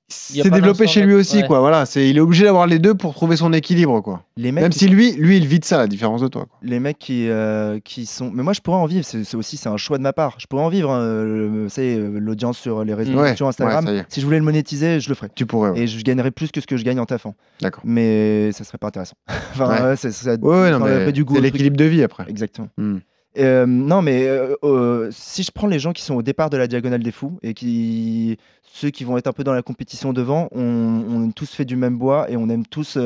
[SPEAKER 3] C'est développé chez lui aussi,
[SPEAKER 4] ouais.
[SPEAKER 3] quoi. Voilà, c'est, il est obligé d'avoir les deux pour trouver son équilibre, quoi.
[SPEAKER 11] Les mecs,
[SPEAKER 3] Même
[SPEAKER 11] qui-
[SPEAKER 3] si lui, lui, il vit de ça, la différence de toi. quoi.
[SPEAKER 11] les mecs qui, euh, qui sont. Mais moi, je pourrais en vivre. C'est c'est aussi c'est un choix de ma part. Je pourrais en vivre. hein, savez, euh, l'audience sur les réseaux
[SPEAKER 3] Ouais,
[SPEAKER 11] sociaux, Instagram.
[SPEAKER 3] ouais,
[SPEAKER 11] si je voulais le monétiser, je le ferais.
[SPEAKER 3] Tu pourrais. ouais.
[SPEAKER 11] Et je gagnerais plus que ce que je gagne en taffant.
[SPEAKER 3] D'accord.
[SPEAKER 11] Mais ça serait pas intéressant. enfin, ça,
[SPEAKER 3] mais
[SPEAKER 11] du goût
[SPEAKER 3] c'est l'équilibre de vie après.
[SPEAKER 11] Exactement.
[SPEAKER 3] Hmm.
[SPEAKER 11] Euh, non, mais euh, si je prends les gens qui sont au départ de la diagonale des fous et qui ceux qui vont être un peu dans la compétition devant, on, on a tous fait du même bois et on aime tous.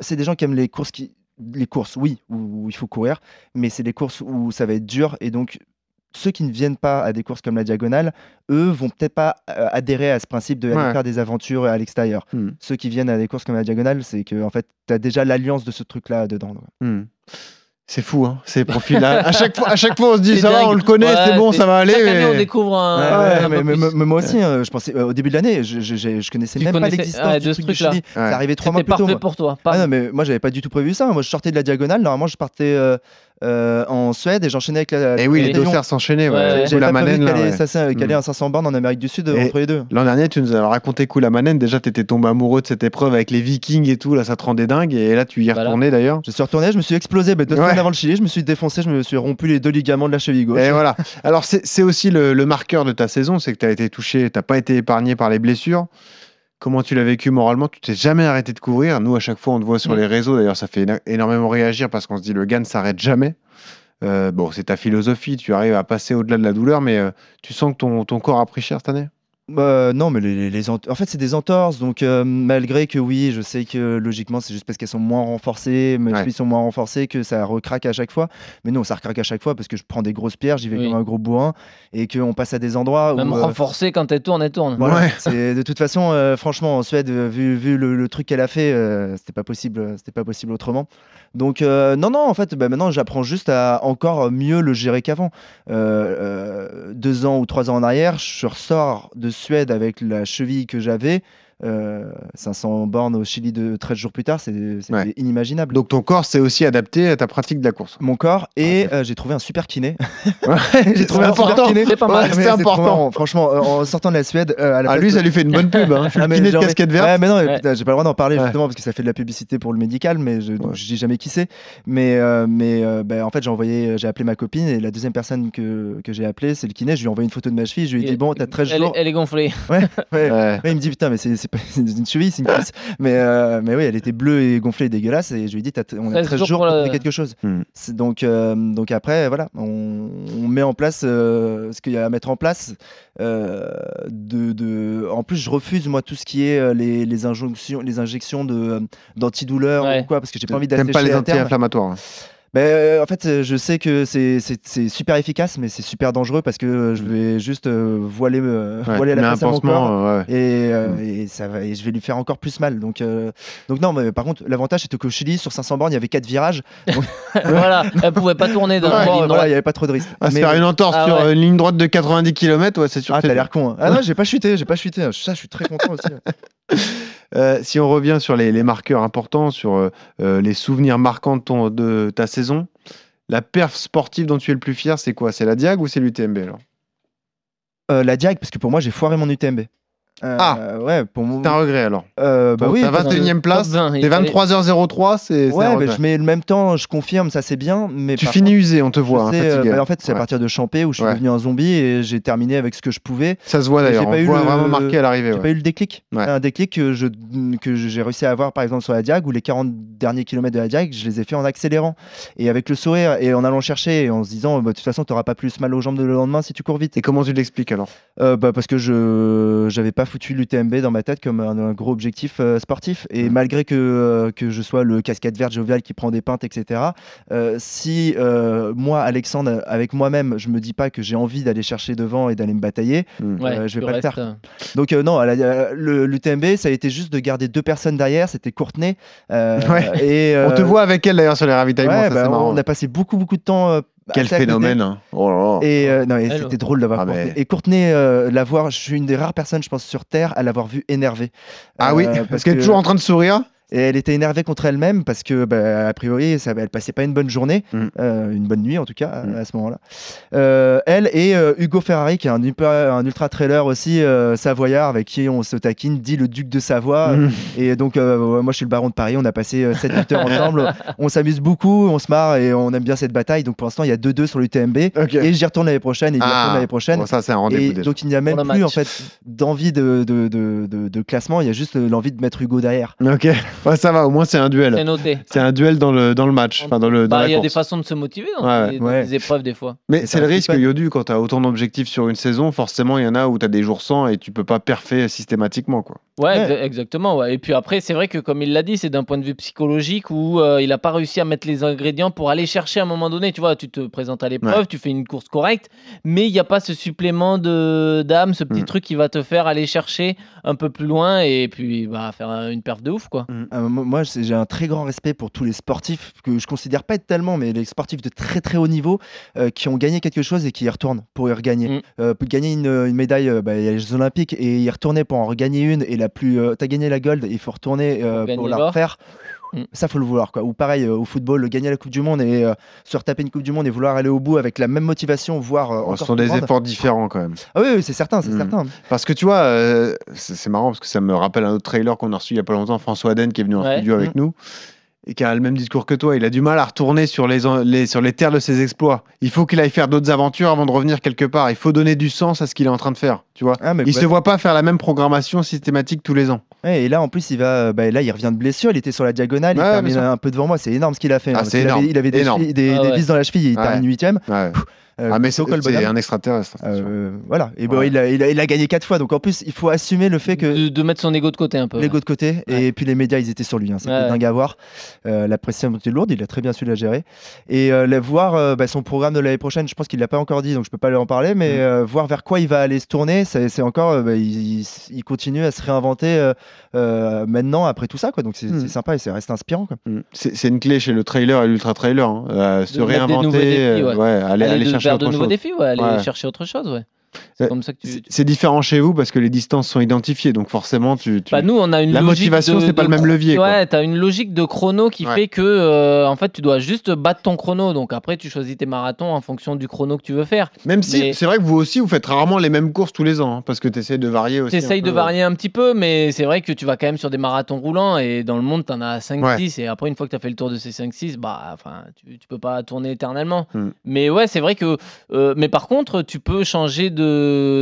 [SPEAKER 11] c'est des gens qui aiment les courses qui les courses, oui, où, où il faut courir, mais c'est des courses où ça va être dur et donc ceux qui ne viennent pas à des courses comme la diagonale, eux vont peut-être pas euh, adhérer à ce principe de
[SPEAKER 3] Ouais.
[SPEAKER 11] faire des aventures à l'extérieur.
[SPEAKER 3] Hmm.
[SPEAKER 11] Ceux qui viennent à des courses comme la diagonale, c'est que en fait, tu as déjà l'alliance de ce truc-là dedans. donc.
[SPEAKER 3] Hmm. C'est fou, hein, ces profils-là. à, chaque fois, à chaque fois, on se dit,
[SPEAKER 4] C'est
[SPEAKER 3] ça va,
[SPEAKER 4] dingue.
[SPEAKER 3] on le connaît,
[SPEAKER 4] Ouais,
[SPEAKER 3] c'est bon,
[SPEAKER 4] c'est-
[SPEAKER 3] ça va aller.
[SPEAKER 4] Chaque année, on
[SPEAKER 3] mais-
[SPEAKER 4] découvre un.
[SPEAKER 11] Ouais,
[SPEAKER 4] un
[SPEAKER 11] mais, mais- mais moi aussi, hein, je pensais euh, au début de l'année, je, je, je- je connaissais
[SPEAKER 4] Tu
[SPEAKER 11] même pas
[SPEAKER 4] connaissais-
[SPEAKER 11] l'existence
[SPEAKER 4] ouais,
[SPEAKER 11] du
[SPEAKER 4] de ce truc-là.
[SPEAKER 11] Ça arrivait trois mois plus tôt.
[SPEAKER 4] parfait
[SPEAKER 11] moi.
[SPEAKER 4] pour toi.
[SPEAKER 11] Ah non, mais moi j'avais pas du tout prévu ça. Moi je sortais de la diagonale. Normalement je partais euh, euh, en Suède et j'enchaînais avec la.
[SPEAKER 3] Et oui, les deux frères s'enchaîner.
[SPEAKER 4] Ouais,
[SPEAKER 11] J'avais
[SPEAKER 3] la Manène, Mm.
[SPEAKER 11] un 500 bornes en Amérique du Sud euh,
[SPEAKER 3] Et-
[SPEAKER 11] entre les deux.
[SPEAKER 3] L'an dernier, tu nous as raconté coup la Manène. Déjà, tu étais tombé amoureux de cette épreuve avec les Vikings et tout. Là, ça te rendait dingue. Et là, tu y es
[SPEAKER 4] Voilà.
[SPEAKER 3] retourné d'ailleurs.
[SPEAKER 11] Je suis retourné, je me suis explosé. bah, deux
[SPEAKER 3] Ouais.
[SPEAKER 11] semaines avant le Chili, je me suis défoncé, je me suis rompu les deux ligaments de la cheville gauche.
[SPEAKER 3] Et voilà. Alors, c'est aussi le, le marqueur de ta saison c'est que tu as été touché, tu pas été épargné par les blessures. Comment tu l'as vécu moralement Tu t'es jamais arrêté de courir. Nous, à chaque fois, on te voit sur
[SPEAKER 4] Mm.
[SPEAKER 3] les réseaux. D'ailleurs, ça fait éno- énormément réagir parce qu'on se dit le gars ne s'arrête jamais. Euh, bon, c'est ta philosophie. Tu arrives à passer au-delà de la douleur, mais euh, tu sens que ton, ton corps a pris cher cette année?
[SPEAKER 11] Bah, non, mais les, les- les ent- en fait, c'est des entorses. Donc, euh, malgré que oui, je sais que logiquement, c'est juste parce qu'elles sont moins renforcées, mes
[SPEAKER 3] Ouais.
[SPEAKER 11] sont moins renforcées, que ça recraque à chaque fois. Mais non, ça recraque à chaque fois parce que je prends des grosses pierres, j'y vais
[SPEAKER 4] Oui.
[SPEAKER 11] comme un gros bourrin et qu'on passe à des endroits
[SPEAKER 4] Même
[SPEAKER 11] où. euh,
[SPEAKER 4] renforcé quand elle tourne, elle tourne.
[SPEAKER 11] voilà,
[SPEAKER 3] Ouais.
[SPEAKER 11] c'est de toute façon, euh, franchement, en Suède, euh, vu, vu le, le truc qu'elle a fait, euh, c'était pas possible, euh, c'était pas possible autrement. Donc euh, non, non, en fait, bah, maintenant, j'apprends juste à encore mieux le gérer qu'avant. Euh, euh, deux ans ou trois ans en arrière, je ressors de Suède avec la cheville que j'avais. Euh, 500 bornes au Chili de 13 jours plus tard, c'est-
[SPEAKER 3] Ouais.
[SPEAKER 11] inimaginable.
[SPEAKER 3] Donc, ton corps s'est aussi adapté à ta pratique de la course.
[SPEAKER 11] mon corps et euh, j'ai trouvé un super kiné.
[SPEAKER 3] Ouais,
[SPEAKER 11] j'ai trouvé un super
[SPEAKER 3] important.
[SPEAKER 11] kiné.
[SPEAKER 4] C'est pas mal.
[SPEAKER 3] Ouais,
[SPEAKER 11] Mais
[SPEAKER 3] c'est
[SPEAKER 11] trop
[SPEAKER 3] important.
[SPEAKER 11] Franchement, euh, en sortant de la Suède, euh, à la
[SPEAKER 3] Ah,
[SPEAKER 11] place
[SPEAKER 3] lui,
[SPEAKER 11] de-
[SPEAKER 3] ça lui fait une bonne pub. Hein. Je suis
[SPEAKER 11] Ah,
[SPEAKER 3] kiné de casquette verte.
[SPEAKER 11] Ouais, mais non, j'ai pas le droit d'en parler
[SPEAKER 3] Ouais.
[SPEAKER 11] justement parce que ça fait de la publicité pour le médical, mais je, dis jamais qui c'est. Mais, euh, mais euh, ben, en fait, j'ai envoyé, j'ai appelé ma copine et la deuxième personne que, que j'ai appelée, c'est le kiné. Je lui ai envoyé une photo de ma cheville. Je lui ai dit bon, t'as 13
[SPEAKER 4] elle, est-
[SPEAKER 11] jours.
[SPEAKER 4] elle est gonflée.
[SPEAKER 11] Ouais.
[SPEAKER 3] Ouais.
[SPEAKER 11] Ouais, il me dit putain, mais c'est c'est pas une cheville, c'est une cuisse. Mais, euh, mais oui, elle était bleue et gonflée, dégueulasse. Et je lui ai dit, t'as- on a
[SPEAKER 4] 13
[SPEAKER 11] 13
[SPEAKER 4] jours
[SPEAKER 11] jours
[SPEAKER 4] pour
[SPEAKER 11] trouver quelque chose.
[SPEAKER 3] Hmm.
[SPEAKER 11] Donc, euh, donc après, voilà, on, on met en place euh, ce qu'il y a à mettre en place. Euh, de, de... En plus, je refuse moi tout ce qui est euh, les, les injonctions, les injections de d'antidouleurs
[SPEAKER 4] Ouais.
[SPEAKER 11] ou quoi, parce que j'ai pas envie
[SPEAKER 3] T'aimes pas les anti-inflammatoires.
[SPEAKER 11] Ben, euh, en fait, euh, je sais que c'est- super efficace, mais c'est super dangereux parce que euh, je vais juste euh, voiler, me-
[SPEAKER 3] Ouais,
[SPEAKER 11] voiler
[SPEAKER 3] mais
[SPEAKER 11] la face à mon corps.
[SPEAKER 3] euh, ouais.
[SPEAKER 11] Et,
[SPEAKER 3] Mm.
[SPEAKER 11] et ça va, et je vais lui faire encore plus mal. Donc, euh, donc non, mais par contre, l'avantage c'était qu'au Chili, sur 500 bornes, il y avait 4 virages.
[SPEAKER 4] voilà, elle pouvait pas tourner dans
[SPEAKER 11] Donc,
[SPEAKER 4] ligne
[SPEAKER 11] voilà, il n'y avait pas trop de risques.
[SPEAKER 3] Ah, se
[SPEAKER 11] Mais-
[SPEAKER 3] faire une entorse
[SPEAKER 4] Ah
[SPEAKER 3] sur
[SPEAKER 4] ouais.
[SPEAKER 3] une ligne droite de 90 km, ouais, c'est sûr.
[SPEAKER 11] Ah, t'as l'air con. hein. Ah non, j'ai pas chuté, j'ai pas chuté. Ça, je suis très content aussi.
[SPEAKER 3] Euh, si on revient sur les, marqueurs importants, sur euh, euh, les souvenirs marquants de, ta saison, la perf sportive dont tu es le plus fier, c'est quoi? C'est la Diag ou c'est l'UTMB alors?
[SPEAKER 11] La Diag, parce que pour moi, j'ai foiré mon UTMB. Euh,
[SPEAKER 3] Ah.
[SPEAKER 11] Ouais, pour mon.
[SPEAKER 3] C'est un regret alors.
[SPEAKER 11] Euh, bah oui,
[SPEAKER 3] ta
[SPEAKER 11] parce que-
[SPEAKER 3] 21 e place,
[SPEAKER 4] Top 20, il
[SPEAKER 3] t'es
[SPEAKER 4] fallait-
[SPEAKER 3] 23h03, c'est
[SPEAKER 11] Ouais, mais je mets le même temps, je confirme, ça c'est bien. Mais
[SPEAKER 3] Tu finis
[SPEAKER 11] contre,
[SPEAKER 3] usé, on te voit, hein,
[SPEAKER 11] sais, euh, bah, en fait, c'est
[SPEAKER 3] Ouais.
[SPEAKER 11] à partir de Champé où je suis
[SPEAKER 3] Ouais.
[SPEAKER 11] devenu un zombie et j'ai terminé avec ce que je pouvais.
[SPEAKER 3] Ça se voit d'ailleurs,
[SPEAKER 11] J'ai
[SPEAKER 3] on
[SPEAKER 11] pas
[SPEAKER 3] te
[SPEAKER 11] eu
[SPEAKER 3] voit
[SPEAKER 11] le-
[SPEAKER 3] vraiment marqué à l'arrivée.
[SPEAKER 11] J'ai
[SPEAKER 3] ouais.
[SPEAKER 11] pas eu le déclic.
[SPEAKER 3] Ouais.
[SPEAKER 11] Un déclic que je que j'ai réussi à avoir par exemple sur la Diag où les 40 derniers kilomètres de la Diag, je les ai fait en accélérant et avec le sourire et en allant chercher et en se disant bah, de toute façon tu pas plus mal aux jambes le lendemain si tu cours vite.
[SPEAKER 3] Et comment tu l'expliques alors?
[SPEAKER 11] Euh, bah, parce que je j'avais pas foutu l'UTMB dans ma tête comme un, un gros objectif euh, sportif et malgré que euh, que je sois le casquette verte jovial qui prend des pintes etc. euh, si euh, moi Alexandre avec moi-même je me dis pas que j'ai envie d'aller chercher devant et d'aller me batailler
[SPEAKER 3] Hmm.
[SPEAKER 4] Ouais,
[SPEAKER 11] euh, je vais pas le faire. donc euh, non, à la- le- l'UTMB, ça a été juste de garder deux personnes derrière, c'était Courtenay. euh,
[SPEAKER 3] Ouais.
[SPEAKER 11] et,
[SPEAKER 3] On te voit avec elle d'ailleurs sur les ravitaillements,
[SPEAKER 11] ouais,
[SPEAKER 3] ça,
[SPEAKER 11] bah,
[SPEAKER 3] marrant.
[SPEAKER 11] on a passé beaucoup beaucoup de temps euh, bah,
[SPEAKER 3] Quel phénomène. hein. Oh là là.
[SPEAKER 11] Et euh, non, et
[SPEAKER 4] Elle,
[SPEAKER 11] c'était drôle d'avoir
[SPEAKER 3] Ah,
[SPEAKER 11] Courtenay.
[SPEAKER 3] mais-
[SPEAKER 11] Et Courtenay, euh, la voir, je suis une des rares personnes, je pense, sur Terre à l'avoir vue énervée.
[SPEAKER 3] Ah
[SPEAKER 11] Euh,
[SPEAKER 3] oui, parce qu'elle est toujours en train de sourire.
[SPEAKER 11] Et elle était énervée contre elle-même parce que, bah, a priori, ça, elle passait pas une bonne journée,
[SPEAKER 3] Mm.
[SPEAKER 11] euh, une bonne nuit en tout cas, à-
[SPEAKER 3] Mm.
[SPEAKER 11] à ce moment-là. Euh, elle et euh, Hugo Ferrari, qui est un, ultra- un ultra trailer aussi euh, savoyard, avec qui on se taquine, dit le duc de Savoie.
[SPEAKER 3] Mmh.
[SPEAKER 11] Et donc, euh, moi, je suis le baron de Paris. On a passé 7-8 heures ensemble. On s'amuse beaucoup, on se marre et on aime bien cette bataille. Donc, pour l'instant, il y a 2-2 sur l'UTMB.
[SPEAKER 3] Ok.
[SPEAKER 11] Et j'y retourne l'année prochaine. Et j'y
[SPEAKER 3] Ah,
[SPEAKER 11] retourne l'année prochaine.
[SPEAKER 3] Bon, ça, c'est un rendez-vous
[SPEAKER 11] Et
[SPEAKER 3] déjà.
[SPEAKER 11] donc, il n'y a même plus en fait d'envie de, de, de, de- de classement. Il y a juste l'envie de mettre Hugo derrière.
[SPEAKER 3] Ok, ouais, ça va, au moins c'est un
[SPEAKER 4] C'est
[SPEAKER 3] duel.
[SPEAKER 4] noté.
[SPEAKER 3] C'est un duel dans le, dans le match, enfin dans, le, dans
[SPEAKER 4] Bah, il y a des façons de se motiver dans,
[SPEAKER 3] Ouais,
[SPEAKER 4] les,
[SPEAKER 11] ouais.
[SPEAKER 4] les épreuves des fois.
[SPEAKER 3] Mais c'est le risque, Yodu, quand tu as autant d'objectifs sur une saison, forcément, il y en a où tu as des jours sans et tu peux pas perfer systématiquement. Quoi.
[SPEAKER 4] Ouais,
[SPEAKER 11] Ouais.
[SPEAKER 4] exa- exactement. Ouais. Et puis après, c'est vrai que comme il l'a dit, c'est d'un point de vue psychologique où euh, il n'a pas réussi à mettre les ingrédients pour aller chercher à un moment donné. Tu vois, tu te présentes à l'épreuve,
[SPEAKER 3] Ouais.
[SPEAKER 4] tu fais une course correcte, mais il n'y a pas ce supplément de d'âme, ce petit
[SPEAKER 3] Mm.
[SPEAKER 4] truc qui va te faire aller chercher un peu plus loin et puis bah, faire une perf de ouf, quoi.
[SPEAKER 11] Euh, mo- moi, j'ai un très grand respect pour tous les sportifs que je considère pas être tellement, mais les sportifs de très très haut niveau euh, qui ont gagné quelque chose et qui y retournent pour y regagner.
[SPEAKER 4] Mm.
[SPEAKER 11] Euh, pour gagner une, une médaille, bah, il y a les Jeux Olympiques et y retourner pour en regagner une et la plus. euh, T'as gagné la gold, il faut retourner
[SPEAKER 4] Pour
[SPEAKER 11] la refaire.
[SPEAKER 4] Mm.
[SPEAKER 11] Ça, faut le vouloir. Quoi. Ou pareil, euh, au football, gagner la Coupe du Monde et euh, se retaper une Coupe du Monde et vouloir aller au bout avec la même motivation, voire. euh,
[SPEAKER 3] Bon, ce sont des
[SPEAKER 11] grande.
[SPEAKER 3] efforts différents quand même.
[SPEAKER 11] Ah oui, oui, c'est certain, c'est
[SPEAKER 3] Mm.
[SPEAKER 11] certain.
[SPEAKER 3] Parce que tu vois, euh, c'est marrant parce que ça me rappelle un autre trailer qu'on a reçu il y a pas longtemps, François Aden qui est venu en
[SPEAKER 4] Ouais.
[SPEAKER 3] studio avec
[SPEAKER 11] Mm.
[SPEAKER 3] nous et qui a le même discours que toi. Il a du mal à retourner sur les, sur les terres de ses exploits. Il faut qu'il aille faire d'autres aventures avant de revenir quelque part. Il faut donner du sens à ce qu'il est en train de faire. Tu vois
[SPEAKER 11] Ah, mais
[SPEAKER 3] il
[SPEAKER 11] ouais.
[SPEAKER 3] se voit pas faire la même programmation systématique tous les ans.
[SPEAKER 11] Ouais, et là, en plus, il va, bah, là, il revient de blessure. Il était sur la diagonale. Il termine un peu devant moi. C'est énorme ce qu'il a fait. hein,
[SPEAKER 3] Ah,
[SPEAKER 11] avait, il avait des,
[SPEAKER 4] Ah
[SPEAKER 11] des vis dans la cheville. et Il
[SPEAKER 3] Ouais.
[SPEAKER 11] termine huitième. Euh,
[SPEAKER 3] ah mais
[SPEAKER 11] c'est
[SPEAKER 3] un extraterrestre. attention.
[SPEAKER 11] Euh, voilà. Et bon,
[SPEAKER 3] Ouais.
[SPEAKER 11] il, a, il, a, il a gagné quatre fois. Donc en plus, il faut assumer le fait que
[SPEAKER 4] De, de mettre son ego de côté un peu.
[SPEAKER 11] l'ego de côté.
[SPEAKER 4] Ouais.
[SPEAKER 11] Et puis les médias, ils étaient sur lui. hein, C'était
[SPEAKER 4] Ouais,
[SPEAKER 11] dingue à voir. Euh, la pression était lourde. Il a très bien su la gérer. Et euh, la- voir euh, bah, son programme de l'année prochaine, je pense qu'il l'a pas encore dit, donc je peux pas lui en parler. Mais
[SPEAKER 3] Mm.
[SPEAKER 11] euh, voir vers quoi il va aller se tourner, c'est encore. euh, bah, il, il- il continue à se réinventer euh, euh, maintenant après tout ça. Quoi. Donc c'est
[SPEAKER 3] Mm.
[SPEAKER 11] c'est sympa et ça reste inspirant.
[SPEAKER 3] Mm. C'est une clé chez le trailer et l'ultra trailer. hein. Euh, se réinventer,
[SPEAKER 4] défis,
[SPEAKER 3] euh,
[SPEAKER 4] ouais.
[SPEAKER 3] aller,
[SPEAKER 4] Aller,
[SPEAKER 3] aller
[SPEAKER 4] de,
[SPEAKER 3] chercher
[SPEAKER 4] vers de nouveaux
[SPEAKER 3] chose.
[SPEAKER 4] défis, ouais, aller
[SPEAKER 3] Ouais.
[SPEAKER 4] chercher autre chose, ouais.
[SPEAKER 3] C'est-
[SPEAKER 4] C'est comme ça que tu.
[SPEAKER 3] C'est- C'est différent chez vous parce que les distances sont identifiées, donc forcément tu. tu-
[SPEAKER 4] Bah, nous, on a une
[SPEAKER 3] La motivation, c'est pas
[SPEAKER 4] de
[SPEAKER 3] le même levier.
[SPEAKER 4] Ouais, t'as une logique de chrono qui
[SPEAKER 3] Ouais.
[SPEAKER 4] fait que, euh, en fait, tu dois juste battre ton chrono. Donc après, tu choisis tes marathons en fonction du chrono que tu veux faire.
[SPEAKER 3] Même si
[SPEAKER 4] mais-
[SPEAKER 3] c'est vrai que vous aussi vous faites rarement les mêmes courses tous les ans, hein, parce que tu essaies de varier aussi.
[SPEAKER 4] T'essayes de varier un petit peu, mais c'est vrai que tu vas quand même sur des marathons roulants et dans le monde, t'en as 5-6. Et après, une fois que t'as fait le tour de ces 5-6, bah, enfin, tu, tu peux pas tourner éternellement.
[SPEAKER 3] Mm.
[SPEAKER 4] Mais ouais, c'est vrai que. euh, mais par contre, tu peux changer de-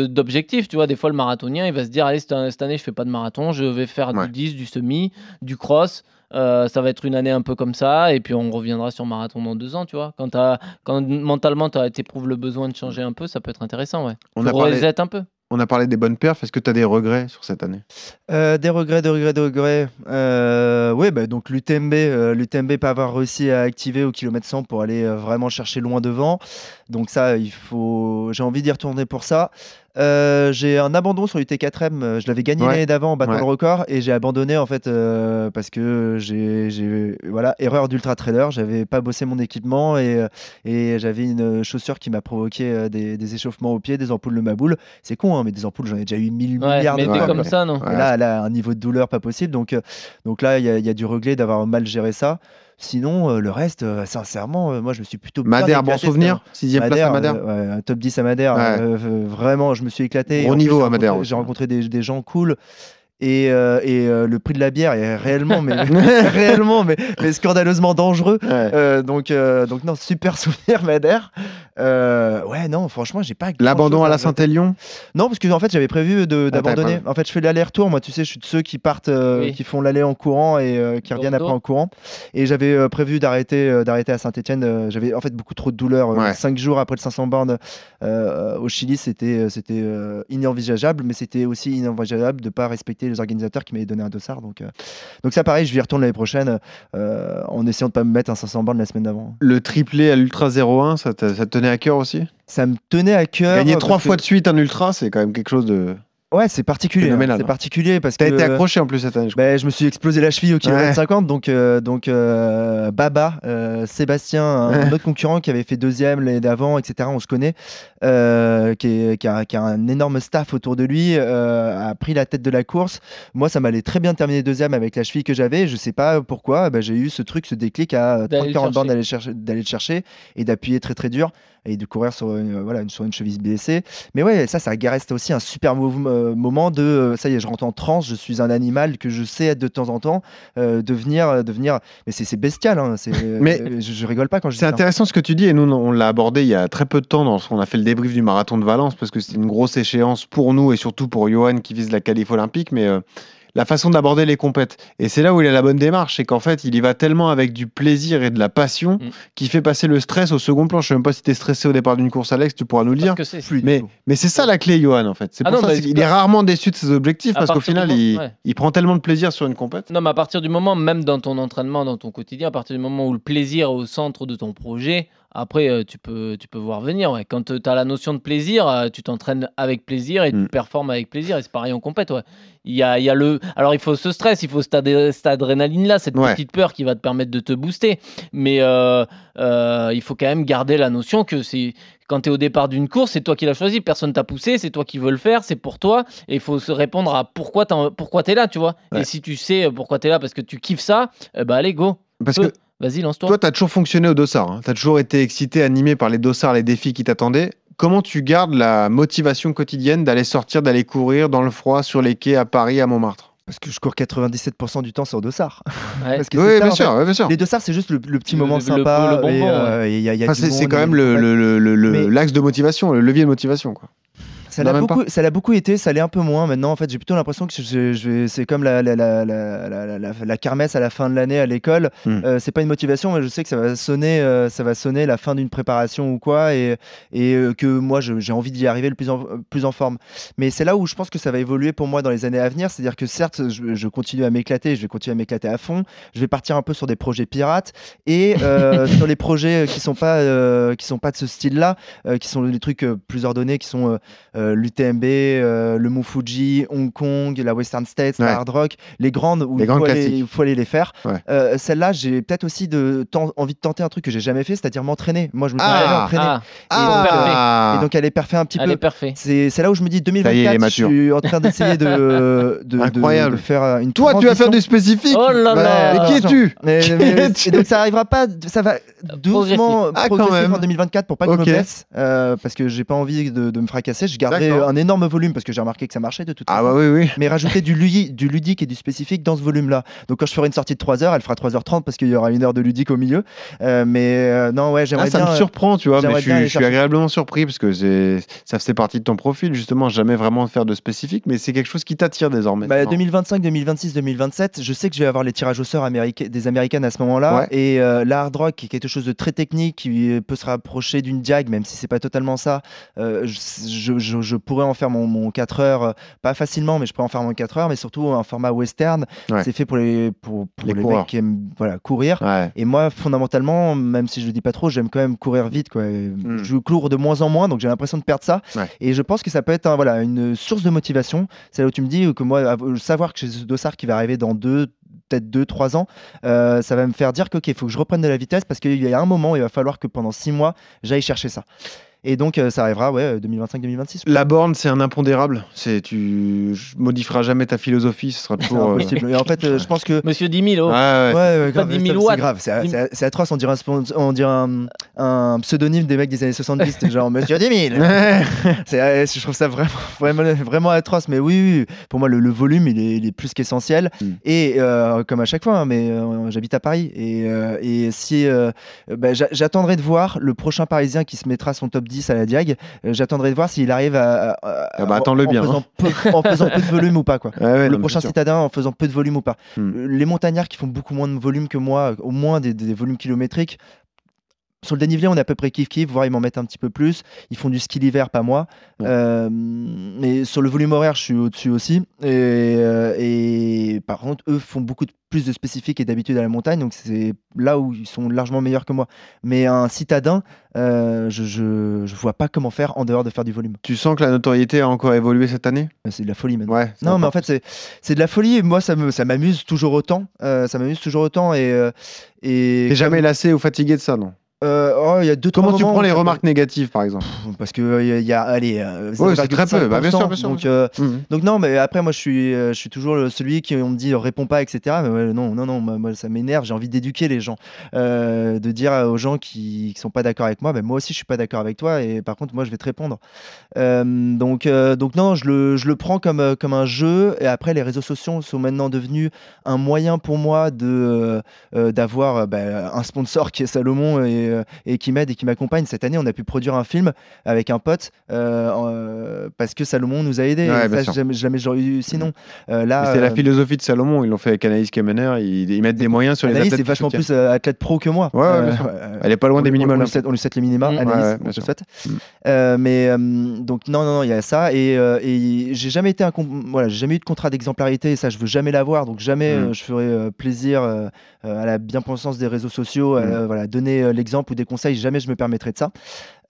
[SPEAKER 4] d'objectif. Tu vois, des fois, le marathonien, il va se dire Allez, cette, cette année, je fais pas de marathon, je vais faire
[SPEAKER 3] Ouais.
[SPEAKER 4] du 10, du semi, du cross. Euh, ça va être une année un peu comme ça, et puis on reviendra sur marathon dans deux ans, tu vois. Quand, t'as- quand mentalement, tu éprouves le besoin de changer un peu, ça peut être intéressant, ouais.
[SPEAKER 3] On
[SPEAKER 4] Tu
[SPEAKER 3] a parlé-
[SPEAKER 4] reset un peu.
[SPEAKER 3] On a parlé des bonnes perfs. Est-ce que tu as des regrets sur cette année?
[SPEAKER 11] Euh, des regrets, des regrets, des regrets. Euh, oui, bah, donc l'UTMB, euh, l'UTMB pas avoir réussi à activer au kilomètre 100 pour aller euh, vraiment chercher loin devant. Donc ça, il faut. J'ai envie d'y retourner pour ça. Euh, j'ai un abandon sur l'UT4M. euh, Je l'avais gagné
[SPEAKER 3] Ouais.
[SPEAKER 11] l'année d'avant en battant
[SPEAKER 3] Ouais.
[SPEAKER 11] le record et j'ai abandonné en fait euh, parce que j'ai, voilà, erreur d'ultra trailer. J'avais pas bossé mon équipement et, et j'avais une chaussure qui m'a provoqué des, des échauffements aux pieds, des ampoules de ma boule. C'est con, hein, mais des ampoules, j'en ai déjà eu 1000
[SPEAKER 4] Ouais,
[SPEAKER 11] milliards
[SPEAKER 4] mais
[SPEAKER 11] de fois,
[SPEAKER 4] comme ça, non.
[SPEAKER 11] Et là, elle a un niveau de douleur pas possible. Donc, donc là, il y, y a du regret d'avoir mal géré ça. Sinon, euh, le reste, euh, sincèrement, euh, moi, je me suis plutôt
[SPEAKER 3] Madère, bon souvenir Sixième place à
[SPEAKER 11] Madère, ouais, top 10 à Madère.
[SPEAKER 3] Ouais.
[SPEAKER 11] vraiment, je me suis éclaté. Plus,
[SPEAKER 3] niveau à Madère.
[SPEAKER 11] J'ai rencontré des, des gens cool. Et, euh, et euh, le prix de la bière est réellement, mais, réellement, mais, mais scandaleusement dangereux.
[SPEAKER 3] Ouais.
[SPEAKER 11] Euh, donc, euh, donc non, super souvenir Madère. Euh, ouais, non, franchement, j'ai pas.
[SPEAKER 3] L'abandon à la. Saint-Élion?
[SPEAKER 11] Non, parce que en fait, j'avais prévu
[SPEAKER 3] Ah,
[SPEAKER 11] d'abandonner. en fait, je fais l'aller-retour. Moi, tu sais, je suis de ceux qui partent, euh,
[SPEAKER 4] Oui.
[SPEAKER 11] qui font l'aller en courant et euh, qui reviennent après en courant. Et j'avais euh, prévu d'arrêter, euh, d'arrêter à Saint-Étienne. j'avais en fait beaucoup trop de douleurs. euh,
[SPEAKER 3] Ouais.
[SPEAKER 11] Cinq jours après le 500 bornes euh, au Chili, c'était, c'était euh, inenvisageable, mais c'était aussi inenvisageable de pas respecter les organisateurs qui m'avaient donné un dossard. Donc, euh, donc ça, pareil, je vais y retourner l'année prochaine euh, en essayant de pas me mettre un 500 bornes la semaine d'avant.
[SPEAKER 3] Le triplé à l'Ultra 01, ça ça te tenait à cœur aussi?
[SPEAKER 11] Ça me tenait à cœur.
[SPEAKER 3] Gagner trois fois de suite un Ultra, c'est quand même quelque chose de.
[SPEAKER 11] Ouais, c'est particulier. hein, C'est particulier parce
[SPEAKER 3] T'as
[SPEAKER 11] que.
[SPEAKER 3] été accroché en plus cette année, je.
[SPEAKER 11] Ben, je me suis explosé la cheville au kilomètre
[SPEAKER 3] Ouais.
[SPEAKER 11] 50, donc, euh, donc euh, Baba, euh, Sébastien, un,
[SPEAKER 3] Ouais.
[SPEAKER 11] un autre concurrent qui avait fait deuxième l'année d'avant, etc., on se connaît, euh, qui, est- qui a, qui a un énorme staff autour de lui, euh, a pris la tête de la course. Moi, ça m'allait très bien de terminer deuxième avec la cheville que j'avais. Je sais pas pourquoi, ben, j'ai eu ce truc, ce déclic à
[SPEAKER 4] D'aller le
[SPEAKER 11] 30-40 bornes d'aller chercher, d'aller le chercher et d'appuyer très très dur et de courir sur une, voilà, une, sur une cheville blessée. Mais ouais, ça, ça reste aussi un super euh, moment de euh, ça y est, je rentre en transe, je suis un animal que je sais être de temps en temps, euh, devenir, euh, devenir. Mais c'est bestial, hein, c'est-
[SPEAKER 3] Mais
[SPEAKER 11] euh, je, je rigole pas quand je dis
[SPEAKER 3] C'est
[SPEAKER 11] ça.
[SPEAKER 3] intéressant ce que tu dis et nous on l'a abordé il y a très peu de temps dans ce qu'on a fait le débrief du marathon de Valence parce que c'était une grosse échéance pour nous et surtout pour Johan qui vise la qualif olympique mais euh, la façon d'aborder les compètes. Et c'est là où il a la bonne démarche c'est qu'en fait il y va tellement avec du plaisir et de la passion
[SPEAKER 4] Mm.
[SPEAKER 3] qui fait passer le stress au second plan. Je sais même pas si tu es stressé au départ d'une course Alex tu pourras nous le dire. mais, mais c'est ça la clé Johan en fait. C'est
[SPEAKER 4] Ah
[SPEAKER 3] pour
[SPEAKER 4] non,
[SPEAKER 3] ça
[SPEAKER 4] bah,
[SPEAKER 3] qu'il est rarement déçu de ses objectifs
[SPEAKER 4] À
[SPEAKER 3] parce qu'au final
[SPEAKER 4] moment-
[SPEAKER 3] il,
[SPEAKER 4] ouais.
[SPEAKER 3] il prend tellement de plaisir sur une compète.
[SPEAKER 4] Non, mais à partir du moment, même dans ton entraînement, dans ton quotidien, à partir du moment où le plaisir est au centre de ton projet, après, euh, tu, peux, tu peux voir venir. ouais. Quand tu as la notion de plaisir, euh, tu t'entraînes avec plaisir et
[SPEAKER 3] Mm.
[SPEAKER 4] tu performes avec plaisir. Et c'est pareil en compète. Ouais. Il, y a, il y a le... Alors, il faut ce stress, il faut cette, adrénaline-là, cette
[SPEAKER 3] Ouais.
[SPEAKER 4] petite peur qui va te permettre de te booster. Mais euh, euh, il faut quand même garder la notion que c'est. Quand tu es au départ d'une course, c'est toi qui l'as choisi, personne t'a poussé, c'est toi qui veux le faire, c'est pour toi. Et il faut se répondre à pourquoi tu es là, tu vois.
[SPEAKER 3] Ouais.
[SPEAKER 4] Et si tu sais pourquoi tu es là parce que tu kiffes ça, ben allez, go.
[SPEAKER 3] parce
[SPEAKER 4] Peu.
[SPEAKER 3] que
[SPEAKER 4] Vas-y, lance-toi.
[SPEAKER 3] Toi, tu as toujours fonctionné au dossard. Tu as toujours été excité, animé par les dossards, les défis qui t'attendaient. Comment tu gardes la motivation quotidienne d'aller sortir, d'aller courir dans le froid, sur les quais à Paris, à Montmartre?
[SPEAKER 11] Parce que je cours 97% du temps sur Dossard.
[SPEAKER 4] Ouais.
[SPEAKER 11] Parce que c'est
[SPEAKER 3] Oui,
[SPEAKER 11] ça,
[SPEAKER 3] bien sûr, ouais, bien sûr.
[SPEAKER 11] Les Dossards, c'est juste le, le petit
[SPEAKER 4] Le-
[SPEAKER 11] moment
[SPEAKER 4] le-
[SPEAKER 11] sympa.
[SPEAKER 4] le bonbon,
[SPEAKER 11] et, euh, et il y a- il y a
[SPEAKER 3] Enfin,
[SPEAKER 11] du
[SPEAKER 3] c'est quand même
[SPEAKER 11] du
[SPEAKER 3] le-
[SPEAKER 11] contact.
[SPEAKER 3] le- le- le-
[SPEAKER 11] Mais-
[SPEAKER 3] l'axe de motivation, le levier de motivation. Quoi.
[SPEAKER 11] Ça l'a beaucoup, ça l'a beaucoup été, ça l'est un peu moins maintenant. En fait, j'ai plutôt l'impression que je, je vais- c'est comme la, la, kermesse à la fin de l'année à l'école.
[SPEAKER 3] Hmm.
[SPEAKER 11] Euh, c'est pas une motivation, mais je sais que ça va sonner, euh, ça va sonner la fin d'une préparation ou quoi, et, et euh, que moi j'ai envie d'y arriver le plus en, plus en forme. Mais c'est là où je pense que ça va évoluer pour moi dans les années à venir. C'est-à-dire que certes, je, je continue à m'éclater, je vais continuer à m'éclater à fond. Je vais partir un peu sur des projets pirates et euh, sur les projets qui sont pas qui sont pas de ce style-là, qui sont les trucs plus ordonnés, qui sont euh, l'UTMB, euh, le Mont Fuji, Hong Kong, la Western States,
[SPEAKER 3] Ouais.
[SPEAKER 11] la Hard Rock, les grandes où
[SPEAKER 3] Les
[SPEAKER 11] il,
[SPEAKER 3] grandes
[SPEAKER 11] faut aller, faut aller les faire.
[SPEAKER 3] Ouais.
[SPEAKER 11] Euh, Celle-là, j'ai peut-être aussi de, envie de tenter un truc que j'ai jamais fait, c'est-à-dire m'entraîner. Moi, je me suis
[SPEAKER 3] Ah,
[SPEAKER 11] entraîné.
[SPEAKER 4] Ah,
[SPEAKER 3] Ah,
[SPEAKER 11] Et donc, aller parfaire un petit
[SPEAKER 4] elle est
[SPEAKER 11] peu. C'est c'est là où je me dis
[SPEAKER 3] Ça y est, il est
[SPEAKER 11] 2024, je suis en train d'essayer de, de, de-
[SPEAKER 3] Incroyable.
[SPEAKER 11] de faire euh, une
[SPEAKER 3] Toi, tu vas faire du spécifique
[SPEAKER 4] Oh là là.
[SPEAKER 3] Mais qui es-tu
[SPEAKER 11] Mais-
[SPEAKER 3] Qui es-tu
[SPEAKER 11] et donc ça arrivera pas, ça va doucement
[SPEAKER 3] Ah, quand
[SPEAKER 11] progressif
[SPEAKER 3] même.
[SPEAKER 11] en 2024 pour pas que je me blesse, euh, parce que j'ai pas envie de, me fracasser. Je
[SPEAKER 3] D'accord.
[SPEAKER 11] un énorme volume parce que j'ai remarqué que ça marchait de toute
[SPEAKER 3] Ah
[SPEAKER 11] façon.
[SPEAKER 3] bah oui, oui.
[SPEAKER 11] Mais rajouter du, ludi- du ludique et du spécifique dans ce volume-là. Donc quand je ferai une sortie de 3 heures, elle fera 3h30 parce qu'il y aura une heure de ludique au milieu. Euh, mais euh, non, ouais, j'aimerais
[SPEAKER 3] Ah, ça
[SPEAKER 11] bien.
[SPEAKER 3] me
[SPEAKER 11] euh,
[SPEAKER 3] surprend, tu vois, mais je suis, je agréablement surpris parce que ça faisait partie de ton profil, justement, jamais vraiment faire de spécifique, mais c'est quelque chose qui t'attire désormais.
[SPEAKER 11] Bah,
[SPEAKER 3] Non?
[SPEAKER 11] 2025, 2026, 2027, je sais que je vais avoir les tirages au sort américains- des américaines à ce moment-là.
[SPEAKER 3] Ouais.
[SPEAKER 11] Et euh, la hard rock, qui est quelque chose de très technique, qui peut se rapprocher d'une diag, même si c'est pas totalement ça. je, je- je pourrais en faire mon, mon 4 heures, euh, pas facilement, mais je pourrais en faire mon 4 heures, mais surtout un format western.
[SPEAKER 3] Ouais.
[SPEAKER 11] C'est fait pour les, pour, pour
[SPEAKER 3] Les
[SPEAKER 11] mecs qui aiment voilà, courir.
[SPEAKER 3] Ouais.
[SPEAKER 11] Et moi, fondamentalement, même si je le dis pas trop, j'aime quand même courir vite. Quoi. Et Je cours de moins en moins, donc j'ai l'impression de perdre ça.
[SPEAKER 3] Hmm. Ouais.
[SPEAKER 11] Et je pense que ça peut être un, voilà, une source de motivation. C'est là où tu me dis que moi, av- savoir que j'ai ce dossard qui va arriver dans deux peut-être 2-3 ans, euh, ça va me faire dire que ok, il faut que je reprenne de la vitesse parce qu'il y a un moment, il va falloir que pendant 6 mois, j'aille chercher ça. Et donc, euh, ça arrivera, ouais, 2025-2026.
[SPEAKER 3] La borne, c'est un impondérable. C'est tu modifieras jamais ta philosophie. Ce sera toujours. euh,
[SPEAKER 11] impossible. Et en fait, euh, je pense que
[SPEAKER 4] Monsieur 10 000, oh.
[SPEAKER 3] Ouais,
[SPEAKER 11] Ouais,
[SPEAKER 3] ouais.
[SPEAKER 11] ouais,
[SPEAKER 4] Pas
[SPEAKER 11] grave,
[SPEAKER 4] 10 000
[SPEAKER 11] c'est-
[SPEAKER 4] watts.
[SPEAKER 11] C'est grave, c'est
[SPEAKER 4] 10
[SPEAKER 11] c'est- c'est atroce. On dirait, un, spon- on dirait un, un pseudonyme des mecs des années 70, c'est genre Monsieur 10 000. C'est- euh, je trouve ça vraiment, vraiment, vraiment atroce. Mais oui, oui, pour moi, le, le volume, il est, il est plus qu'essentiel.
[SPEAKER 3] Mm.
[SPEAKER 11] Et euh, comme à chaque fois, hein, mais euh, j'habite à Paris. Et, euh, et si euh, bah, j'a- j'attendrai de voir le prochain Parisien qui se mettra son top 10 à la Diag, euh, j'attendrai de voir s'il arrive à. à-
[SPEAKER 3] Ah bah,
[SPEAKER 11] en
[SPEAKER 3] bien,
[SPEAKER 11] faisant peu- en faisant peu de volume ou pas, quoi
[SPEAKER 3] ouais,
[SPEAKER 11] le
[SPEAKER 3] non,
[SPEAKER 11] prochain citadin en faisant peu de volume ou pas.
[SPEAKER 3] Hmm.
[SPEAKER 11] Euh, Les montagnards qui font beaucoup moins de volume que moi, au moins des, des volumes kilométriques, sur le dénivelé, on est à peu près kiff-kiff, voire ils m'en mettent un petit peu plus. Ils font du ski l'hiver, pas moi.
[SPEAKER 3] Ouais.
[SPEAKER 11] Euh, mais sur le volume horaire, je suis au-dessus aussi. Et, euh, et par contre, eux font beaucoup de- plus de spécifiques et d'habitude à la montagne, donc c'est là où ils sont largement meilleurs que moi. Mais un citadin, euh, je, je, je vois pas comment faire en dehors de faire du volume.
[SPEAKER 3] Tu sens que la notoriété a encore évolué cette année?
[SPEAKER 11] C'est de la folie maintenant.
[SPEAKER 3] Ouais.
[SPEAKER 11] Non, mais en fait, c'est, de la folie. Et moi, ça, m'amuse toujours autant. Ça m'amuse toujours autant. Et, et
[SPEAKER 3] T'es jamais lassé ou fatigué de ça, non?
[SPEAKER 11] Euh, oh, y a deux,
[SPEAKER 3] Comment tu prends les remarques négatives, par exemple
[SPEAKER 11] Parce que euh, il y, a- il y a, allez, euh,
[SPEAKER 3] Ouais, c'est très peu. Bah, bien sûr,
[SPEAKER 11] 0,5%,
[SPEAKER 3] bien sûr,
[SPEAKER 11] Donc,
[SPEAKER 3] bien
[SPEAKER 11] euh,
[SPEAKER 3] Mhm.
[SPEAKER 11] donc non, mais après, moi, je suis, euh, je suis toujours celui qui on me dit euh, réponds pas, etc. Mais ouais, non, non, non, moi, ça m'énerve. J'ai envie d'éduquer les gens, Euh, de dire aux gens qui, qui sont pas d'accord avec moi, ben moi aussi, je suis pas d'accord avec toi. Et par contre, moi, je vais te répondre. Euh, donc, euh, donc non, je le, je le prends comme, euh, comme un jeu. Et après, les réseaux sociaux sont maintenant devenus un moyen pour moi de euh, euh, d'avoir euh, bah, un sponsor qui est Salomon et, euh, et qui m'aide et qui m'accompagne. Cette année, on a pu produire un film avec un pote euh, euh, parce que Salomon nous a aidés.
[SPEAKER 3] Ouais,
[SPEAKER 11] Et ça, jamais, jamais j'aurais eu sinon. Euh, là,
[SPEAKER 3] C'est la
[SPEAKER 11] euh,
[SPEAKER 3] philosophie de Salomon, ils l'ont fait avec Anaïs Kemener, ils, ils mettent des moyens sur les
[SPEAKER 11] Anaïs
[SPEAKER 3] athlètes.
[SPEAKER 11] est
[SPEAKER 3] qui
[SPEAKER 11] vachement plus euh, athlète pro que moi.
[SPEAKER 3] Ouais,
[SPEAKER 11] Euh, euh,
[SPEAKER 3] Elle est pas loin
[SPEAKER 11] on
[SPEAKER 3] des
[SPEAKER 11] lui- on,
[SPEAKER 3] minimums.
[SPEAKER 11] lui souhaite, on lui souhaite les minima,
[SPEAKER 4] Mm.
[SPEAKER 11] Anaïs, on
[SPEAKER 3] sûr.
[SPEAKER 11] souhaite.
[SPEAKER 3] Mm.
[SPEAKER 11] Euh, mais euh, donc non, non, non, il y a ça et, euh, et j'ai jamais été un voilà, j'ai jamais eu de contrat d'exemplarité et ça je veux jamais l'avoir donc jamais
[SPEAKER 3] Mm.
[SPEAKER 11] euh, je ferai euh, plaisir euh, euh, à la bien-pensance des réseaux sociaux,
[SPEAKER 3] Mm.
[SPEAKER 11] euh, voilà, donner euh, ou des conseils, jamais je me permettrai de ça.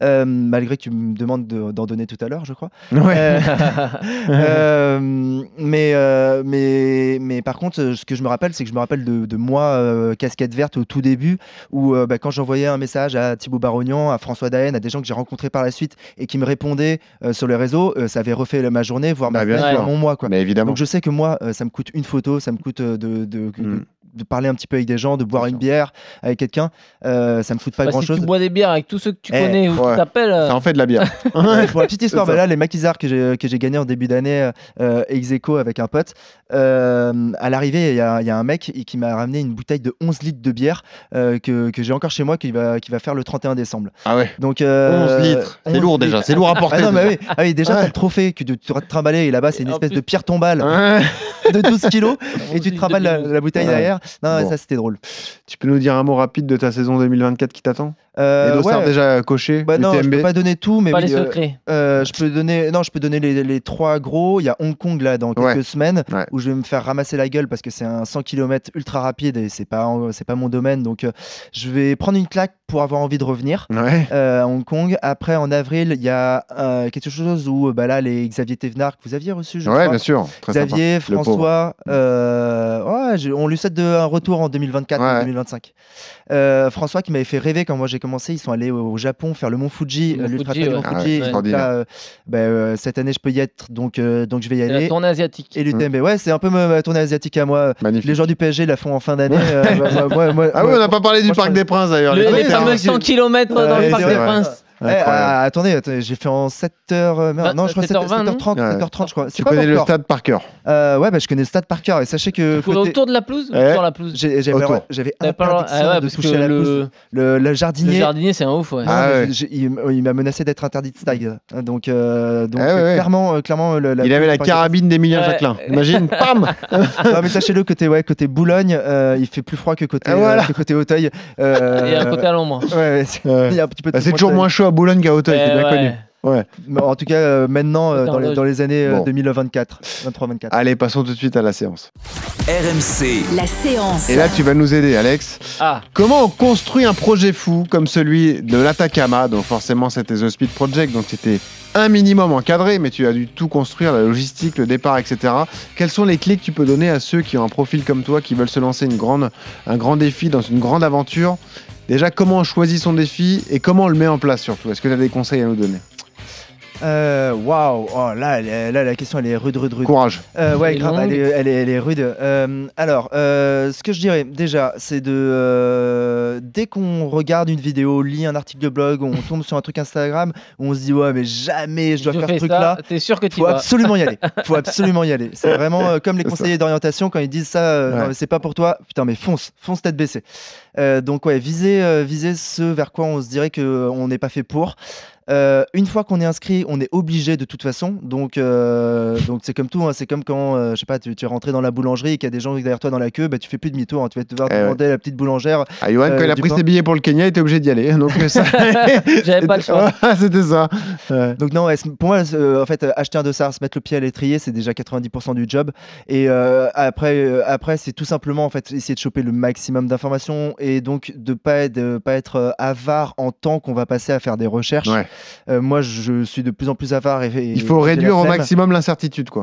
[SPEAKER 11] Euh, malgré que tu me demandes de- d'en donner tout à l'heure, je crois.
[SPEAKER 3] Ouais.
[SPEAKER 11] Euh, euh, mais, euh, mais, mais par contre, ce que je me rappelle, c'est que je me rappelle de, de moi, euh, casquette verte au tout début, où euh, bah, quand j'envoyais un message à Thibaut Barognan, à François Daen, à des gens que j'ai rencontrés par la suite et qui me répondaient euh, sur les réseaux, euh, ça avait refait ma journée, voire ma
[SPEAKER 3] Bah,
[SPEAKER 11] mon mois. Quoi.
[SPEAKER 3] Mais évidemment.
[SPEAKER 11] Donc je sais que moi, euh, ça me coûte une photo, ça me coûte de, de, de-
[SPEAKER 3] Mm.
[SPEAKER 11] de parler un petit peu avec des gens, de boire une bière avec quelqu'un, euh, ça me coûte pas
[SPEAKER 4] Bah,
[SPEAKER 11] grand
[SPEAKER 4] si
[SPEAKER 11] chose.
[SPEAKER 4] tu bois des bières avec tous ceux que tu
[SPEAKER 11] Eh,
[SPEAKER 4] connais ou
[SPEAKER 3] ouais.
[SPEAKER 4] euh,
[SPEAKER 3] Ça en fait de la bière.
[SPEAKER 11] Pour la petite histoire, bah là, les maquisards que j'ai que j'ai gagné en début d'année euh, ex aequo avec un pote, euh, à l'arrivée, il y, a il y a un mec qui m'a ramené une bouteille de 11 litres de bière euh, que, que j'ai encore chez moi qui va, qui va faire le 31 décembre.
[SPEAKER 3] Ah ouais.
[SPEAKER 11] Donc, euh,
[SPEAKER 3] 11 litres. C'est
[SPEAKER 11] 11
[SPEAKER 3] lourd déjà. C'est lourd à porter.
[SPEAKER 11] Ah non, mais oui, ah oui, déjà,
[SPEAKER 3] Ouais.
[SPEAKER 11] t'as le trophée que tu te trimballer et là-bas, c'est une espèce
[SPEAKER 4] plus-
[SPEAKER 11] de pierre tombale
[SPEAKER 3] Ouais.
[SPEAKER 11] de 12 kilos et tu te trimbales la, bouteille
[SPEAKER 3] Ouais.
[SPEAKER 11] derrière. Non,
[SPEAKER 3] Bon.
[SPEAKER 11] ça c'était drôle.
[SPEAKER 3] Tu peux nous dire un mot rapide de ta saison 2024 qui t'attend?
[SPEAKER 11] Euh,
[SPEAKER 3] Les dossards
[SPEAKER 11] ouais.
[SPEAKER 3] déjà cochés
[SPEAKER 11] Bah non, je peux pas donner tout, mais
[SPEAKER 4] pas
[SPEAKER 11] oui,
[SPEAKER 4] les
[SPEAKER 11] euh,
[SPEAKER 4] secrets.
[SPEAKER 11] Euh, je peux donner, non, je peux donner les, les trois gros. Il y a Hong Kong là dans quelques
[SPEAKER 3] Ouais.
[SPEAKER 11] semaines
[SPEAKER 3] Ouais.
[SPEAKER 11] où je vais me faire ramasser la gueule parce que c'est un 100 km ultra rapide et c'est pas, c'est pas mon domaine. Donc euh, je vais prendre une claque pour avoir envie de revenir.
[SPEAKER 3] Ouais.
[SPEAKER 11] euh, à Hong Kong. Après, en avril, il y a euh, quelque chose où bah là, les Xavier Thévenard que vous aviez reçu, je
[SPEAKER 3] Ouais,
[SPEAKER 11] crois.
[SPEAKER 3] bien sûr. Très
[SPEAKER 11] Xavier,
[SPEAKER 3] sympa.
[SPEAKER 11] François, euh, on lui souhaite de, un retour en 2024
[SPEAKER 3] Ouais.
[SPEAKER 11] ou 2025. Euh, François qui m'avait fait rêver quand moi j'ai commencé, ils sont allés au, Japon faire le mont Fuji,
[SPEAKER 4] Le
[SPEAKER 11] euh,
[SPEAKER 4] mont
[SPEAKER 11] l'ultra
[SPEAKER 4] Fuji, ouais.
[SPEAKER 11] mont
[SPEAKER 3] Ah ouais,
[SPEAKER 11] Fuji. Là, euh, bah, euh, cette année je peux y être, donc, euh, donc je vais y
[SPEAKER 4] C'est la
[SPEAKER 11] aller.
[SPEAKER 4] tournée asiatique.
[SPEAKER 11] Et l'UTMB, ouais, c'est un peu ma, ma tournée asiatique à moi.
[SPEAKER 3] Magnifique.
[SPEAKER 11] Les joueurs du PSG la font en fin d'année. euh, moi- moi- moi-
[SPEAKER 3] Ah oui, on n'a pas parlé du Parc des Princes d'ailleurs.
[SPEAKER 4] Le,
[SPEAKER 3] Les
[SPEAKER 4] fameux
[SPEAKER 3] hein.
[SPEAKER 4] 100 km dans le Parc des. Princes.
[SPEAKER 11] Eh, ah, attendez, attendez, j'ai fait en 7h.
[SPEAKER 4] Bah,
[SPEAKER 11] non, je crois que
[SPEAKER 4] 7h20, non
[SPEAKER 11] 7h30,
[SPEAKER 3] Ouais.
[SPEAKER 11] 7h30, je crois. C'est
[SPEAKER 3] Tu connais le stade par cœur.
[SPEAKER 11] Euh, ouais, bah, je connais le stade par cœur. Et sachez que. Côté-
[SPEAKER 4] autour de la pelouse ou
[SPEAKER 3] Ouais.
[SPEAKER 4] sur la pelouse
[SPEAKER 11] j'ai- J'avais interdiction
[SPEAKER 4] ah ouais,
[SPEAKER 11] de
[SPEAKER 4] parce
[SPEAKER 11] toucher la
[SPEAKER 4] le-
[SPEAKER 11] pelouse. Le, le
[SPEAKER 4] Le
[SPEAKER 11] jardinier.
[SPEAKER 4] c'est un ouf, ouais.
[SPEAKER 3] Ah
[SPEAKER 11] j'ai- il, m'a menacé d'être interdit de stag. Donc, euh, donc
[SPEAKER 3] Ah ouais, ouais.
[SPEAKER 11] clairement, euh, clairement le- la
[SPEAKER 3] Il avait la carabine d'Emilien. Jacquelin. Imagine, pam
[SPEAKER 11] non, mais sachez-le, côté, ouais, côté Boulogne, euh, il fait plus froid que côté,
[SPEAKER 3] Ah,
[SPEAKER 11] euh, Auteuil. Euh,
[SPEAKER 4] Et un côté à l'ombre.
[SPEAKER 11] ouais, ouais, c'est-
[SPEAKER 3] Ouais.
[SPEAKER 11] il y a un petit peu de
[SPEAKER 3] Bah, C'est
[SPEAKER 11] tout
[SPEAKER 3] toujours
[SPEAKER 11] moins
[SPEAKER 3] chaud à Boulogne qu'à Auteuil, c'est
[SPEAKER 4] Eh
[SPEAKER 3] bien
[SPEAKER 4] ouais.
[SPEAKER 3] connu. Ouais.
[SPEAKER 11] Mais en tout cas, euh, maintenant, euh, les, dans les années euh,
[SPEAKER 3] Bon.
[SPEAKER 11] 2024, 23-24.
[SPEAKER 3] Allez, passons tout de suite à la séance.
[SPEAKER 1] RMC.
[SPEAKER 2] La séance.
[SPEAKER 3] Et là, tu vas nous aider, Alex.
[SPEAKER 4] Ah,
[SPEAKER 3] Comment on construit un projet fou comme celui de l'Atacama Donc forcément, c'était The Speed Project, donc c'était un minimum encadré, mais tu as dû tout construire, la logistique, le départ, etc. Quelles sont les clés que tu peux donner à ceux qui ont un profil comme toi, qui veulent se lancer une grande, un grand défi dans une grande aventure Déjà, comment on choisit son défi et comment on le met en place surtout? Est-ce que tu as des conseils à nous donner?
[SPEAKER 11] Euh, Waouh, oh, là, là, la question, elle est rude, rude, rude.
[SPEAKER 3] Courage.
[SPEAKER 11] Euh, ouais, grave, elle est, elle est- elle est rude. Euh, alors, euh, ce que je dirais déjà, c'est de euh, dès qu'on regarde une vidéo, lit un article de blog, on tombe sur un truc Instagram, on se dit ouais, mais jamais je dois
[SPEAKER 4] je
[SPEAKER 11] faire ce
[SPEAKER 4] fais
[SPEAKER 11] truc-là.
[SPEAKER 4] ça, t'es sûr que tu
[SPEAKER 11] Faut
[SPEAKER 4] vas.
[SPEAKER 11] absolument y aller. Faut absolument y aller. C'est vraiment euh, comme les conseillers d'orientation quand ils disent ça, euh,
[SPEAKER 3] Ouais.
[SPEAKER 11] non, mais c'est pas pour toi. Putain, mais fonce, fonce tête baissée. Euh, donc ouais, viser, euh, viser ce vers quoi on se dirait que on n'est pas fait pour. Euh, une fois qu'on est inscrit, on est obligé de toute façon. Donc, euh, donc c'est comme tout. hein, C'est comme quand, euh, je sais pas, tu, tu es rentré dans la boulangerie et qu'il y a des gens derrière toi dans la queue, bah, tu fais plus demi-tour. hein. Tu vas devoir
[SPEAKER 3] Eh ouais.
[SPEAKER 11] demander à la petite boulangère.
[SPEAKER 3] Ah, Johan, quand il a pris
[SPEAKER 11] pain.
[SPEAKER 3] ses billets pour le Kenya, il était obligé d'y aller. Donc, ça...
[SPEAKER 4] J'avais pas le choix.
[SPEAKER 3] Ouais, C'était ça. Ouais.
[SPEAKER 11] Donc non, ouais, pour moi, en fait, acheter un dossard, se mettre le pied à l'étrier, c'est déjà 90% du job. Et après, après, c'est tout simplement en fait essayer de choper le maximum d'informations et donc de pas être, de pas être avare en temps qu'on va passer à faire des recherches. Euh, moi, je suis de plus en plus avare. Et, et
[SPEAKER 3] Il faut réduire au maximum l'incertitude, quoi.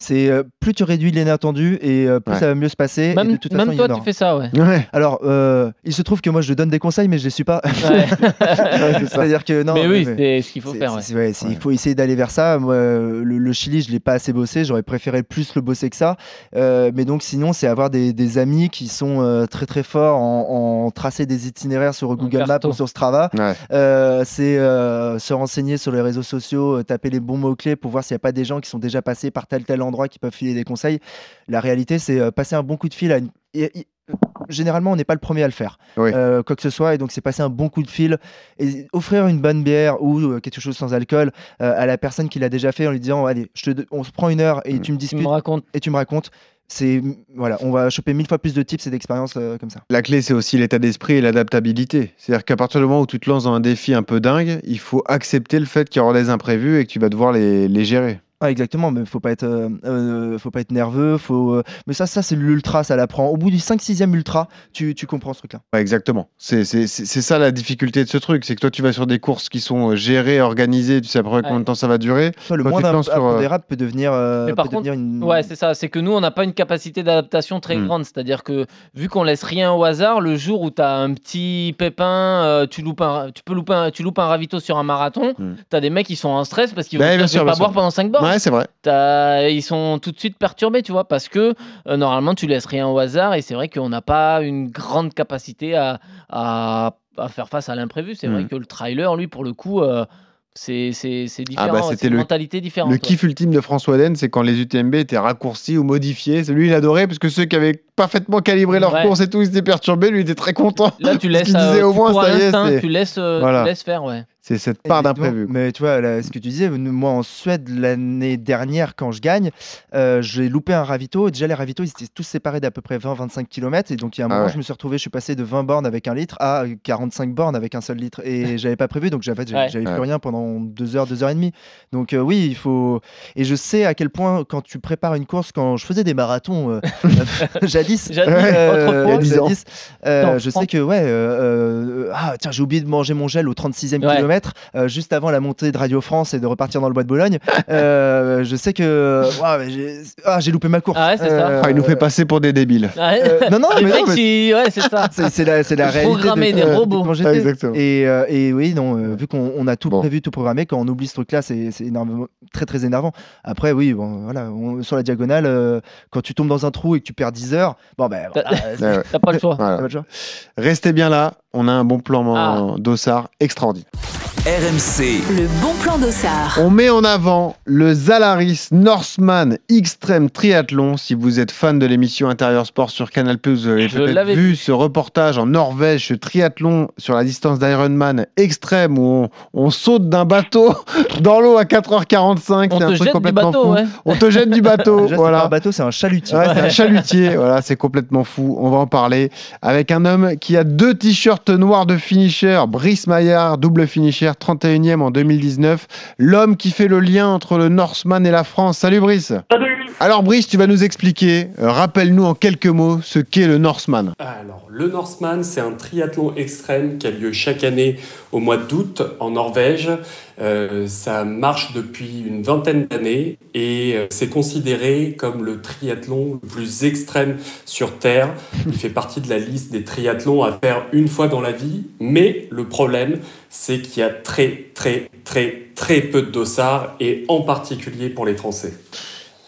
[SPEAKER 11] C'est euh, plus tu réduis l'inattendu et euh, plus
[SPEAKER 3] Ouais.
[SPEAKER 11] ça va mieux se passer. et de
[SPEAKER 4] Même,
[SPEAKER 11] toute
[SPEAKER 4] même
[SPEAKER 11] façon, il y
[SPEAKER 4] toi,
[SPEAKER 11] aura.
[SPEAKER 4] tu fais ça, ouais.
[SPEAKER 3] Ouais.
[SPEAKER 11] Alors, euh, il se trouve que moi, je donne des conseils, mais je les suis pas.
[SPEAKER 4] Ouais.
[SPEAKER 11] C'est-à-dire que non.
[SPEAKER 4] mais oui, c'est ce qu'il faut faire.
[SPEAKER 11] Il faut essayer d'aller vers ça. Moi, le, le Chili, je l'ai pas assez bossé. J'aurais préféré plus le bosser que ça. Euh, mais donc, sinon, c'est avoir des, des amis qui sont euh, très très forts en, en tracer des itinéraires sur Google Maps ou sur Strava.
[SPEAKER 3] Ouais.
[SPEAKER 11] Euh, c'est euh, se renseigner sur les réseaux sociaux, taper les bons mots-clés pour voir s'il n'y a pas des gens qui sont déjà passés par tel tel endroit qui peuvent filer des conseils. La réalité, c'est euh, passer un bon coup de fil à une. et- et- Généralement, on n'est pas le premier à le faire,
[SPEAKER 3] Oui.
[SPEAKER 11] euh, quoi que ce soit, et donc c'est passer un bon coup de fil et offrir une bonne bière ou euh, quelque chose sans alcool euh, à la personne qui l'a déjà fait en lui disant allez, je te, on se prend une heure et
[SPEAKER 3] Mm.
[SPEAKER 11] tu me
[SPEAKER 4] Tu
[SPEAKER 11] discutes
[SPEAKER 4] me racontes.
[SPEAKER 11] et tu me racontes. C'est voilà, on va choper mille fois plus de tips et d'expériences euh, comme ça.
[SPEAKER 3] La clé, c'est aussi l'état d'esprit et l'adaptabilité. C'est-à-dire qu'à partir du moment où tu te lances dans un défi un peu dingue, il faut accepter le fait qu'il y aura des imprévus et que tu vas devoir les, les gérer.
[SPEAKER 11] Ah, exactement, mais faut pas être, euh, euh, faut pas être nerveux, faut. euh, Mais ça, ça c'est l'ultra, ça l'apprend. Au bout du 5-6e ultra, tu, tu comprends ce truc-là.
[SPEAKER 3] Ouais, exactement. C'est c'est- c'est- c'est ça la difficulté de ce truc. C'est que toi, tu vas sur des courses qui sont euh, gérées, organisées, tu sais à peu près combien de temps ça va durer.
[SPEAKER 11] Toi, le
[SPEAKER 3] Quand tu
[SPEAKER 11] moins
[SPEAKER 3] te lances sur, euh,
[SPEAKER 11] impondérable peut devenir, euh,
[SPEAKER 4] Mais par
[SPEAKER 11] peut
[SPEAKER 4] contre,
[SPEAKER 11] devenir une.
[SPEAKER 4] Ouais, c'est ça. C'est que nous, on n'a pas une capacité d'adaptation très
[SPEAKER 3] Mm.
[SPEAKER 4] grande. C'est-à-dire que vu qu'on laisse rien au hasard, le jour où tu as un petit pépin, euh, tu, loupes un, tu peux louper un, tu loupes un ravito sur un marathon,
[SPEAKER 3] Mm.
[SPEAKER 4] tu as des mecs qui sont en stress parce qu'ils
[SPEAKER 3] Ouais,
[SPEAKER 4] vont
[SPEAKER 3] bien sûr, bien
[SPEAKER 4] pas
[SPEAKER 3] sûr.
[SPEAKER 4] boire pendant 5 bornes.
[SPEAKER 3] Ouais, c'est vrai.
[SPEAKER 4] Ils sont tout de suite perturbés, tu vois, parce que euh, normalement, tu laisses rien au hasard et c'est vrai qu'on n'a pas une grande capacité à, à, à faire face à l'imprévu. C'est vrai
[SPEAKER 3] Mm.
[SPEAKER 4] que le trailer, lui, pour le coup, euh, c'est différent.
[SPEAKER 3] bah,
[SPEAKER 4] c'est
[SPEAKER 3] c'était
[SPEAKER 4] une
[SPEAKER 3] le-
[SPEAKER 4] mentalité différente.
[SPEAKER 3] Le
[SPEAKER 4] ouais.
[SPEAKER 3] kiff ultime de François Den, c'est quand les UTMB étaient raccourcis ou modifiés. Lui, il adorait parce que ceux qui avaient parfaitement calibré leur
[SPEAKER 4] Ouais.
[SPEAKER 3] course et tout, ils étaient perturbés. Lui, il était très content.
[SPEAKER 4] Là, tu laisses,
[SPEAKER 3] qu'il
[SPEAKER 4] euh,
[SPEAKER 3] disait au moins, ça y est,
[SPEAKER 4] tu laisses, euh,
[SPEAKER 3] Voilà.
[SPEAKER 4] tu laisses faire, ouais.
[SPEAKER 3] C'est cette part d'imprévu.
[SPEAKER 11] Mais tu vois, là, ce que tu disais, moi en Suède l'année dernière, quand je gagne, euh, j'ai loupé un ravito. Déjà, les ravitaux, ils étaient tous séparés d'à peu près 20-25 km. Et donc, il y a un
[SPEAKER 3] Ah
[SPEAKER 11] moment,
[SPEAKER 3] ouais.
[SPEAKER 11] je me suis retrouvé, je suis passé de 20 bornes avec un litre à 45 bornes avec un seul litre. Et j'avais pas prévu, donc j'avais
[SPEAKER 4] Ouais.
[SPEAKER 11] j'avais
[SPEAKER 3] Ouais.
[SPEAKER 11] plus rien pendant 2 heures, 2 heures et demie. Donc, euh, oui, il faut. Et je sais à quel point, quand tu prépares une course, quand je faisais des marathons euh, jadis,
[SPEAKER 4] Jadis,
[SPEAKER 11] euh,
[SPEAKER 4] autrefois.
[SPEAKER 3] Il y a 10 ans.
[SPEAKER 11] jadis, euh,
[SPEAKER 4] Dans
[SPEAKER 11] je sais que, ouais, euh, euh, ah, tiens, j'ai oublié de manger mon gel au 36e
[SPEAKER 4] Ouais.
[SPEAKER 11] kilomètre, euh, juste avant la montée de Radio France et de repartir dans le bois de Bologne. Euh, je sais que j'ai ah, j'ai loupé ma course.
[SPEAKER 4] Ah ouais, c'est ça.
[SPEAKER 3] Ah, il nous fait passer pour des débiles.
[SPEAKER 4] Ouais.
[SPEAKER 11] euh, non, non, mais non,
[SPEAKER 4] mecs,
[SPEAKER 11] mais
[SPEAKER 4] qui- ouais, c'est ça.
[SPEAKER 11] c'est c'est la, c'est la réalité. de-
[SPEAKER 4] Programmer des
[SPEAKER 11] de
[SPEAKER 4] robots.
[SPEAKER 3] exactement.
[SPEAKER 11] Et, euh, et oui, non, euh, vu qu'on on a tout
[SPEAKER 3] Bon.
[SPEAKER 11] prévu, tout programmé, quand on oublie ce truc-là, c'est c'est énormément- très très énervant. Après, oui, bon, voilà, on- sur la diagonale, euh, quand tu tombes dans un trou et que tu perds 10 heures, bon ben,
[SPEAKER 4] T'as-
[SPEAKER 11] voilà.
[SPEAKER 4] T'as pas le choix.
[SPEAKER 3] Restez bien là. On a un bon plan
[SPEAKER 4] Ah.
[SPEAKER 3] d'Ossard extraordinaire.
[SPEAKER 1] RMC,
[SPEAKER 2] Le bon plan d'Ossard.
[SPEAKER 3] On met en avant le Zalaris Norseman Extreme Triathlon. Si vous êtes fan de l'émission Intérieur Sport sur Canal+, vous avez
[SPEAKER 4] Je
[SPEAKER 3] peut-être vu ce reportage en Norvège, ce triathlon sur la distance d'Ironman extrême où on, on saute d'un bateau dans l'eau à 4h45.
[SPEAKER 4] On
[SPEAKER 3] C'est un
[SPEAKER 4] te
[SPEAKER 3] truc
[SPEAKER 4] jette du
[SPEAKER 3] complètement
[SPEAKER 4] bateau,
[SPEAKER 3] fou.
[SPEAKER 4] ouais.
[SPEAKER 3] On te jette du bateau.
[SPEAKER 11] Déjà, c'est pas
[SPEAKER 3] voilà.
[SPEAKER 11] un bateau, c'est un chalutier.
[SPEAKER 3] Ouais, c'est un chalutier, voilà, c'est complètement fou. On va en parler avec un homme qui a deux t-shirts noirs de finisher, Brice Maillard, double finisher, 31e en 2019. L'homme qui fait le lien entre le Norseman et la France. Salut Brice. Alors Brice, tu vas nous expliquer, euh, rappelle-nous en quelques mots ce qu'est le Norseman.
[SPEAKER 9] Alors, le Norseman, c'est un triathlon extrême qui a lieu chaque année au mois d'août en Norvège. Euh, ça marche depuis une vingtaine d'années et euh, c'est considéré comme le triathlon le plus extrême sur Terre. Il fait partie de la liste des triathlons à faire une fois dans la vie. Mais le problème, c'est qu'il y a très, très, très, très peu de dossards et en particulier pour les Français.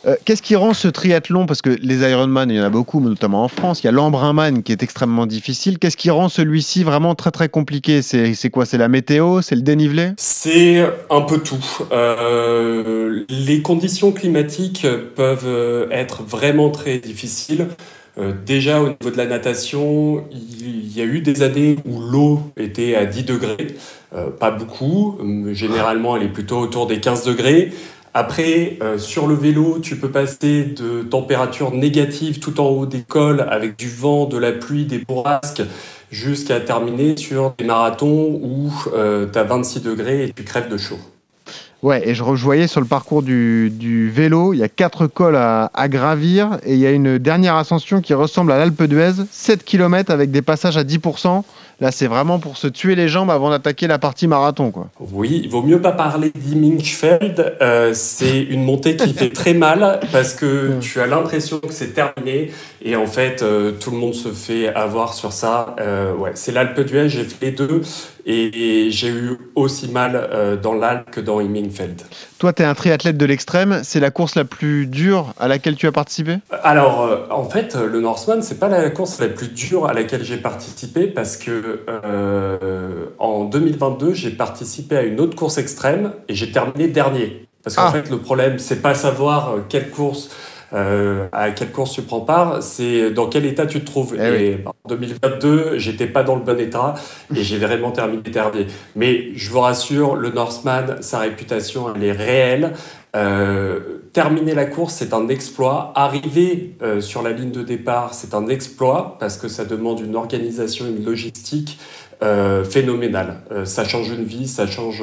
[SPEAKER 3] Euh, Qu'est-ce qui rend ce triathlon, parce que les Ironman, il y en a beaucoup, notamment en France, il y a l'Embrunman qui est extrêmement difficile. Qu'est-ce qui rend celui-ci vraiment très très compliqué? C'est quoi? C'est la météo? C'est le dénivelé?
[SPEAKER 9] C'est un peu tout. Euh, les conditions climatiques peuvent être vraiment très difficiles. Euh, déjà au niveau de la natation, il y a eu des années où l'eau était à 10 degrés, pas beaucoup, généralement elle est plutôt autour des 15 degrés. Après, euh, sur le vélo, tu peux passer de températures négatives tout en haut des cols avec du vent, de la pluie, des bourrasques, jusqu'à terminer sur des marathons où tu as 26 degrés et tu crèves de chaud.
[SPEAKER 3] Ouais, et je revoyais sur le parcours du, du vélo, il y a quatre cols à, à gravir et il y a une dernière ascension qui ressemble à l'Alpe d'Huez, 7 km avec des passages à 10%. Là, c'est vraiment pour se tuer les jambes avant d'attaquer la partie marathon. Quoi.
[SPEAKER 9] Oui, il vaut mieux pas parler d'Immingfeld. Euh, c'est une montée qui fait très mal parce que tu as l'impression que c'est terminé et en fait, euh, tout le monde se fait avoir sur ça. Euh, ouais, c'est l'Alpe d'Huez, j'ai fait les deux et, et j'ai eu aussi mal dans l'Alpe que dans Immingfeld.
[SPEAKER 3] Toi, tu es un triathlète de l'extrême. C'est la course la plus dure à laquelle tu as participé?
[SPEAKER 9] Alors, euh, en fait, le Norseman, c'est pas la course la plus dure à laquelle j'ai participé parce que euh, en 2022, j'ai participé à une autre course extrême et j'ai terminé dernier. Parce qu'en
[SPEAKER 3] Ah.
[SPEAKER 9] fait, le problème, c'est pas savoir euh, quelle course. Euh, à quelle course tu prends part, c'est dans quel état tu te trouves.
[SPEAKER 3] Eh
[SPEAKER 9] et en 2022, j'étais pas dans le bon état et j'ai vraiment terminé dernier. Mais je vous rassure, le Norseman, sa réputation, elle est réelle. Euh, terminer la course, c'est un exploit. Arriver euh, sur la ligne de départ, c'est un exploit parce que ça demande une organisation, une logistique euh, phénoménale. Ça change une vie, ça change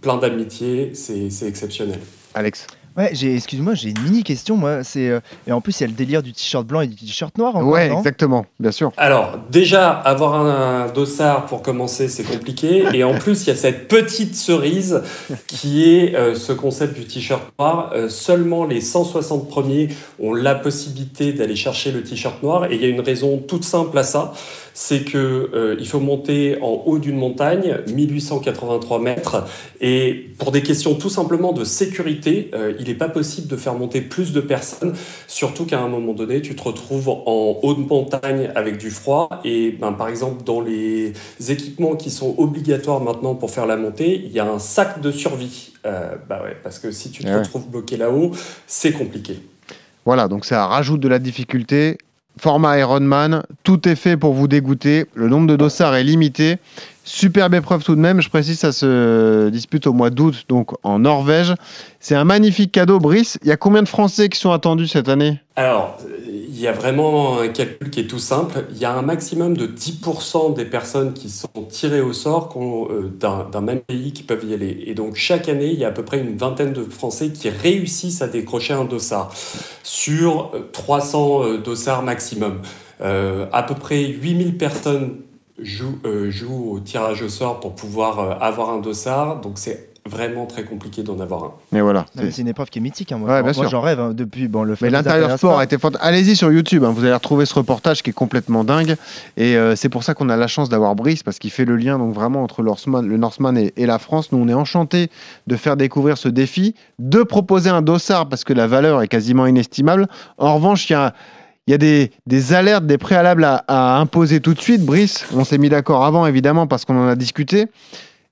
[SPEAKER 9] plein d'amitiés, c'est exceptionnel.
[SPEAKER 3] Alex
[SPEAKER 11] Ouais, j'ai, excuse-moi, j'ai une mini question, moi. C'est, euh, et en plus, il y a le délire du t-shirt blanc et du t-shirt noir. encore,
[SPEAKER 3] Ouais,
[SPEAKER 11] non?
[SPEAKER 3] exactement, bien sûr.
[SPEAKER 9] Alors, déjà, avoir un, dossard pour commencer, c'est compliqué. Et en plus, il y a cette petite cerise qui est euh, ce concept du t-shirt noir. Euh, seulement les 160 premiers ont la possibilité d'aller chercher le t-shirt noir. Et il y a une raison toute simple à ça. C'est que euh, il faut monter en haut d'une montagne, 1883 mètres. Et pour des questions tout simplement de sécurité, euh, il n'est pas possible de faire monter plus de personnes. Surtout qu'à un moment donné, tu te retrouves en haut de montagne avec du froid. Et ben, par exemple, dans les équipements qui sont obligatoires maintenant pour faire la montée, il y a un sac de survie. Euh, bah ouais, parce que si tu te
[SPEAKER 3] Ah ouais.
[SPEAKER 9] retrouves bloqué là-haut, c'est compliqué.
[SPEAKER 3] Voilà, donc ça rajoute de la difficulté. Format Ironman, tout est fait pour vous dégoûter. Le nombre de dossards est limité. Superbe épreuve tout de même. Je précise, ça se dispute au mois d'août, donc en Norvège. C'est un magnifique cadeau, Brice. Il y a combien de Français qui sont attendus cette année?
[SPEAKER 9] Alors, euh, il y a vraiment un calcul qui est tout simple. Il y a un maximum de 10% des personnes qui sont tirées au sort euh, d'un même pays qui peuvent y aller. Et donc, chaque année, il y a à peu près une vingtaine de Français qui réussissent à décrocher un dossard sur euh, 300 euh, dossards maximum. Euh, à peu près 8000 personnes euh, jouent au tirage au sort pour pouvoir euh, avoir un dossard. Donc, c'est vraiment très compliqué d'en avoir un.
[SPEAKER 3] Mais voilà.
[SPEAKER 11] C'est une épreuve qui est mythique. hein, Moi,
[SPEAKER 3] Ouais,
[SPEAKER 11] Moi,
[SPEAKER 3] bien sûr.
[SPEAKER 11] j'en rêve hein, depuis bon, le
[SPEAKER 3] Mais l'intérieur sport a été fantastique. Allez-y sur YouTube, hein, vous allez retrouver ce reportage qui est complètement dingue. Et euh, c'est pour ça qu'on a la chance d'avoir Brice, parce qu'il fait le lien donc vraiment entre le Norseman, le Norseman et, et la France. Nous, on est enchantés de faire découvrir ce défi, de proposer un dossard, parce que la valeur est quasiment inestimable. En revanche, il y a. Il y a des, des alertes, des préalables à, à imposer tout de suite. Brice, on s'est mis d'accord avant, évidemment, parce qu'on en a discuté.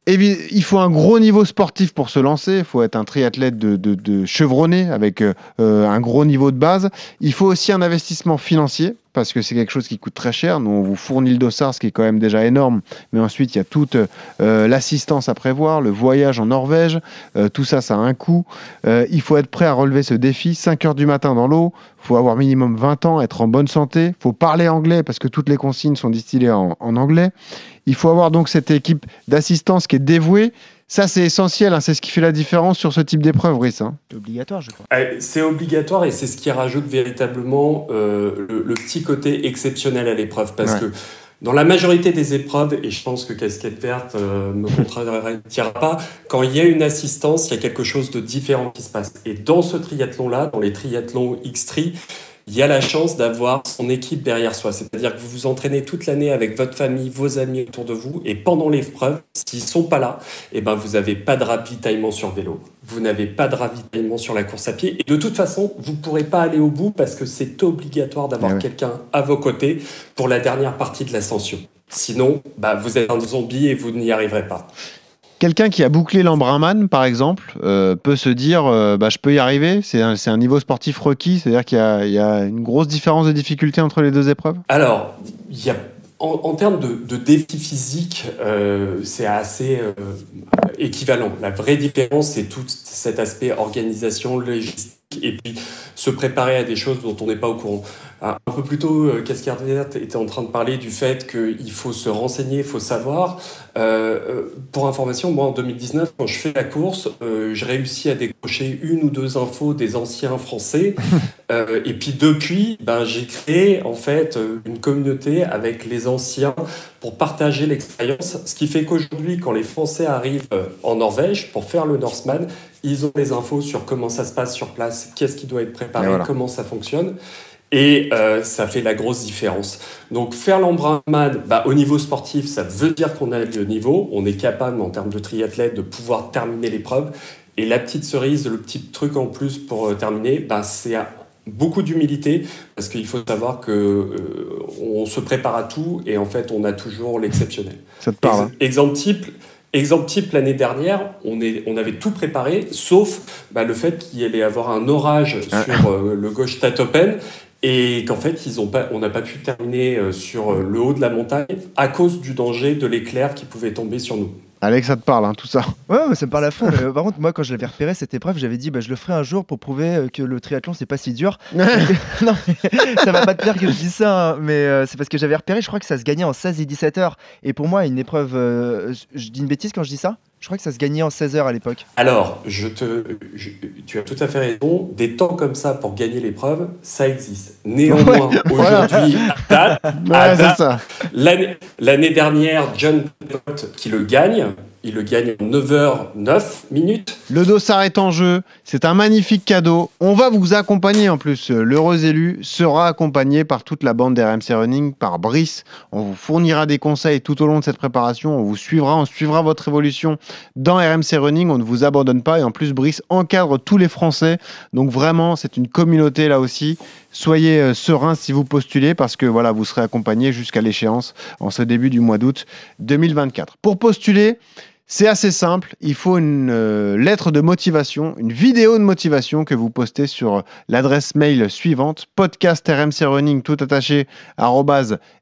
[SPEAKER 3] Il faut un gros niveau sportif pour se lancer. Il faut être un triathlète de, chevronné avec euh, un gros niveau de base. Il faut aussi un investissement financier parce que c'est quelque chose qui coûte très cher. Nous, on vous fournit le dossard, ce qui est quand même déjà énorme. Mais ensuite, il y a toute euh, l'assistance à prévoir, le voyage en Norvège. Euh, tout ça, ça a un coût. Il faut être prêt à relever ce défi. 5 heures du matin dans l'eau. Il faut avoir minimum 20 ans, être en bonne santé. Il faut parler anglais parce que toutes les consignes sont distillées en anglais. Il faut avoir donc cette équipe d'assistance qui est dévouée. Ça, c'est essentiel. hein. C'est ce qui fait la différence sur ce type d'épreuve, Brice. hein.
[SPEAKER 11] C'est obligatoire, je crois.
[SPEAKER 9] Euh, C'est obligatoire et c'est ce qui rajoute véritablement euh, le, le petit côté exceptionnel à l'épreuve. Parce
[SPEAKER 3] Ouais.
[SPEAKER 9] que dans la majorité des épreuves, et je pense que Casquette Verte euh, me contredira pas, quand il y a une assistance, il y a quelque chose de différent qui se passe. Et dans ce triathlon-là, dans les triathlons X-Tri, il y a la chance d'avoir son équipe derrière soi. C'est-à-dire que vous vous entraînez toute l'année avec votre famille, vos amis autour de vous, et pendant l'épreuve, s'ils sont pas là, eh ben vous n'avez pas de ravitaillement sur vélo, vous n'avez pas de ravitaillement sur la course à pied, et de toute façon, vous pourrez pas aller au bout parce que c'est obligatoire d'avoir
[SPEAKER 3] Eh ouais.
[SPEAKER 9] quelqu'un à vos côtés pour la dernière partie de l'ascension. Sinon, bah, vous êtes un zombie et vous n'y arriverez pas.
[SPEAKER 3] Quelqu'un qui a bouclé l'Embrunman, par exemple, euh, peut se dire euh, bah, je peux y arriver C'est un, niveau sportif requis, c'est-à-dire qu'il y a, une grosse différence de difficulté entre les deux épreuves?
[SPEAKER 9] Alors, en, termes de, défi physique, euh, c'est assez équivalent. La vraie différence, c'est tout cet aspect organisation, logistique, et puis se préparer à des choses dont on n'est pas au courant. Un peu plus tôt, euh, Cascade Verte était en train de parler du fait qu'il faut se renseigner, il faut savoir. Euh, euh, pour information, moi en 2019, quand je fais la course, euh, je réussis à décrocher une ou deux infos des anciens Français. Euh, et puis depuis, ben, j'ai créé en fait une communauté avec les anciens pour partager l'expérience. Ce qui fait qu'aujourd'hui, quand les Français arrivent en Norvège pour faire le Norseman, ils ont des infos sur comment ça se passe sur place, qu'est-ce qui doit être préparé,
[SPEAKER 3] voilà.
[SPEAKER 9] comment ça fonctionne. Et euh, ça fait la grosse différence. Donc faire l'embrunman, bah, au niveau sportif, ça veut dire qu'on a le niveau, on est capable en termes de triathlète de pouvoir terminer l'épreuve. Et la petite cerise, le petit truc en plus pour euh, terminer, bah, c'est beaucoup d'humilité parce qu'il faut savoir que euh, on se prépare à tout et en fait on a toujours l'exceptionnel.
[SPEAKER 3] Ça te parle hein
[SPEAKER 9] Ex- exemple type. Exemple type, l'année dernière, on, est, on avait tout préparé, sauf bah, le fait qu'il y allait avoir un orage
[SPEAKER 3] Ah.
[SPEAKER 9] sur euh, le gauche Open et qu'en fait, ils ont pas, on n'a pas pu terminer euh, sur euh, le haut de la montagne à cause du danger de l'éclair qui pouvait tomber sur nous.
[SPEAKER 3] Alex, ça te parle, hein, tout ça
[SPEAKER 11] Ouais, ouais, ça me parle à fond. mais, euh, par contre, moi, quand je l'avais repéré cette épreuve, j'avais dit, bah, je le ferai un jour pour prouver euh, que le triathlon, c'est pas si dur. non, mais ça va pas te plaire que je dise ça, hein, mais euh, c'est parce que j'avais repéré, je crois que ça se gagnait en 16 et 17 heures. Et pour moi, une épreuve, je dis une bêtise quand je dis ça? Je crois que ça se gagnait en 16 heures à l'époque.
[SPEAKER 9] Alors, je te, je- tu as tout à fait raison. Des temps comme ça pour gagner l'épreuve, ça existe. Néanmoins, aujourd'hui, à date, à
[SPEAKER 3] Ouais,
[SPEAKER 9] l'année dernière, John Pott qui le gagne, il le gagne en 9h09 minutes.
[SPEAKER 3] Le dossard est en jeu, c'est un magnifique cadeau. On va vous accompagner en plus. L'heureux élu sera accompagné par toute la bande d'RMC Running, par Brice. On vous fournira des conseils tout au long de cette préparation. On vous suivra, on suivra votre évolution dans RMC Running. On ne vous abandonne pas. Et en plus, Brice encadre tous les Français. Donc vraiment, c'est une communauté là aussi. Soyez euh, sereins si vous postulez parce que voilà, vous serez accompagné jusqu'à l'échéance en ce début du mois d'août 2024. Pour postuler, c'est assez simple, il faut une euh, lettre de motivation, une vidéo de motivation que vous postez sur l'adresse mail suivante podcastrmcrunning tout attaché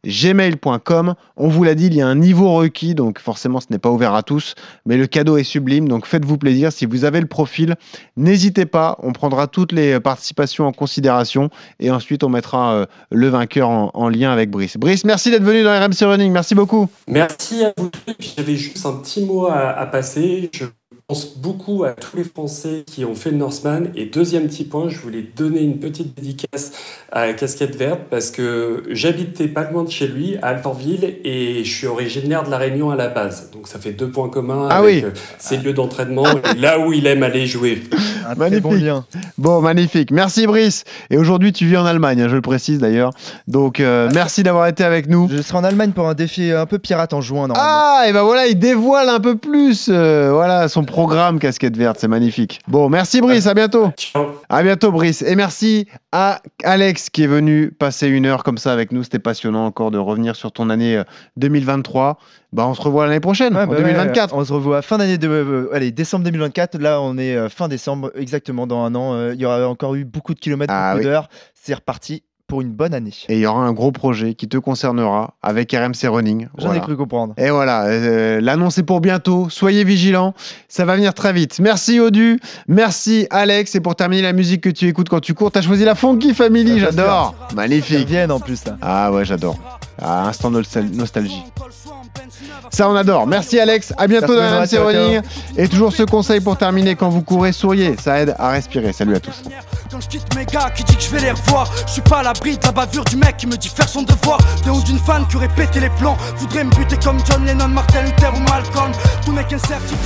[SPEAKER 3] gmail.com. On vous l'a dit, il y a un niveau requis, donc forcément ce n'est pas ouvert à tous, mais le cadeau est sublime, donc faites-vous plaisir. Si vous avez le profil, n'hésitez pas, on prendra toutes les participations en considération et ensuite on mettra euh, le vainqueur en, en lien avec Brice. Brice, merci d'être venu dans RMC Running, merci beaucoup.
[SPEAKER 9] Merci à vous tous. J'avais juste un petit mot à, à passer. Je pense beaucoup à tous les Français qui ont fait le Norseman. Et deuxième petit point, je voulais donner une petite dédicace à Casquette Verte parce que j'habitais pas loin de chez lui, à Alfortville, et je suis originaire de La Réunion à la base. Donc ça fait deux points communs
[SPEAKER 3] Ah
[SPEAKER 9] avec
[SPEAKER 3] oui.
[SPEAKER 9] euh, ses lieux d'entraînement, là où il aime aller jouer.
[SPEAKER 11] Un très
[SPEAKER 3] Magnifique.
[SPEAKER 11] bon lien.
[SPEAKER 3] Bon, magnifique. Merci Brice. Et aujourd'hui, tu vis en Allemagne, hein, je le précise d'ailleurs. Donc, euh, merci d'avoir été avec nous.
[SPEAKER 11] Je serai en Allemagne pour un défi un peu pirate en juin.
[SPEAKER 3] Ah, et ben voilà, il dévoile un peu plus euh, voilà, son programme Casquette Verte, c'est magnifique. Bon, merci Brice, à bientôt.
[SPEAKER 9] Ciao.
[SPEAKER 3] À bientôt Brice. Et merci à Alex qui est venu passer une heure comme ça avec nous. C'était passionnant encore de revenir sur ton année euh, 2023. Bah, on se revoit l'année prochaine,
[SPEAKER 11] Ouais,
[SPEAKER 3] en
[SPEAKER 11] bah ouais,
[SPEAKER 3] 2024.
[SPEAKER 11] on se revoit fin d'année de, euh, allez, décembre 2024. Là, on est euh, fin décembre, exactement dans un an. Euh, Il y aura encore eu beaucoup de kilomètres,
[SPEAKER 3] Ah
[SPEAKER 11] beaucoup
[SPEAKER 3] oui.
[SPEAKER 11] d'heures. C'est reparti pour une bonne année.
[SPEAKER 3] Et il y aura un gros projet qui te concernera avec RMC Running.
[SPEAKER 11] J'en
[SPEAKER 3] Voilà.
[SPEAKER 11] ai cru comprendre.
[SPEAKER 3] Et voilà, euh, l'annonce est pour bientôt. Soyez vigilants, ça va venir très vite. Merci Odu, merci Alex. Et pour terminer la musique que tu écoutes quand tu cours, t'as choisi la Funky Family, j'adore. Magnifique.
[SPEAKER 11] reviennent en plus là.
[SPEAKER 3] Ah ouais, j'adore. Ah, instant nostal- nostalgie. Ça, on adore. Merci Alex. À bientôt
[SPEAKER 11] Merci,
[SPEAKER 3] dans
[SPEAKER 11] ciao,
[SPEAKER 3] Running. Et toujours ce conseil pour terminer quand vous courez, souriez. Ça aide à respirer. Salut à tous.
[SPEAKER 2] Quand je quitte mes gars qui dit que je vais les revoir Je suis pas à l'abri de la bavure du mec qui me dit faire son devoir Des ou d'une fan qui aurait pété les plans Voudrait me buter comme John Lennon, Martin Luther ou Malcolm Tout n'est qu'incertitude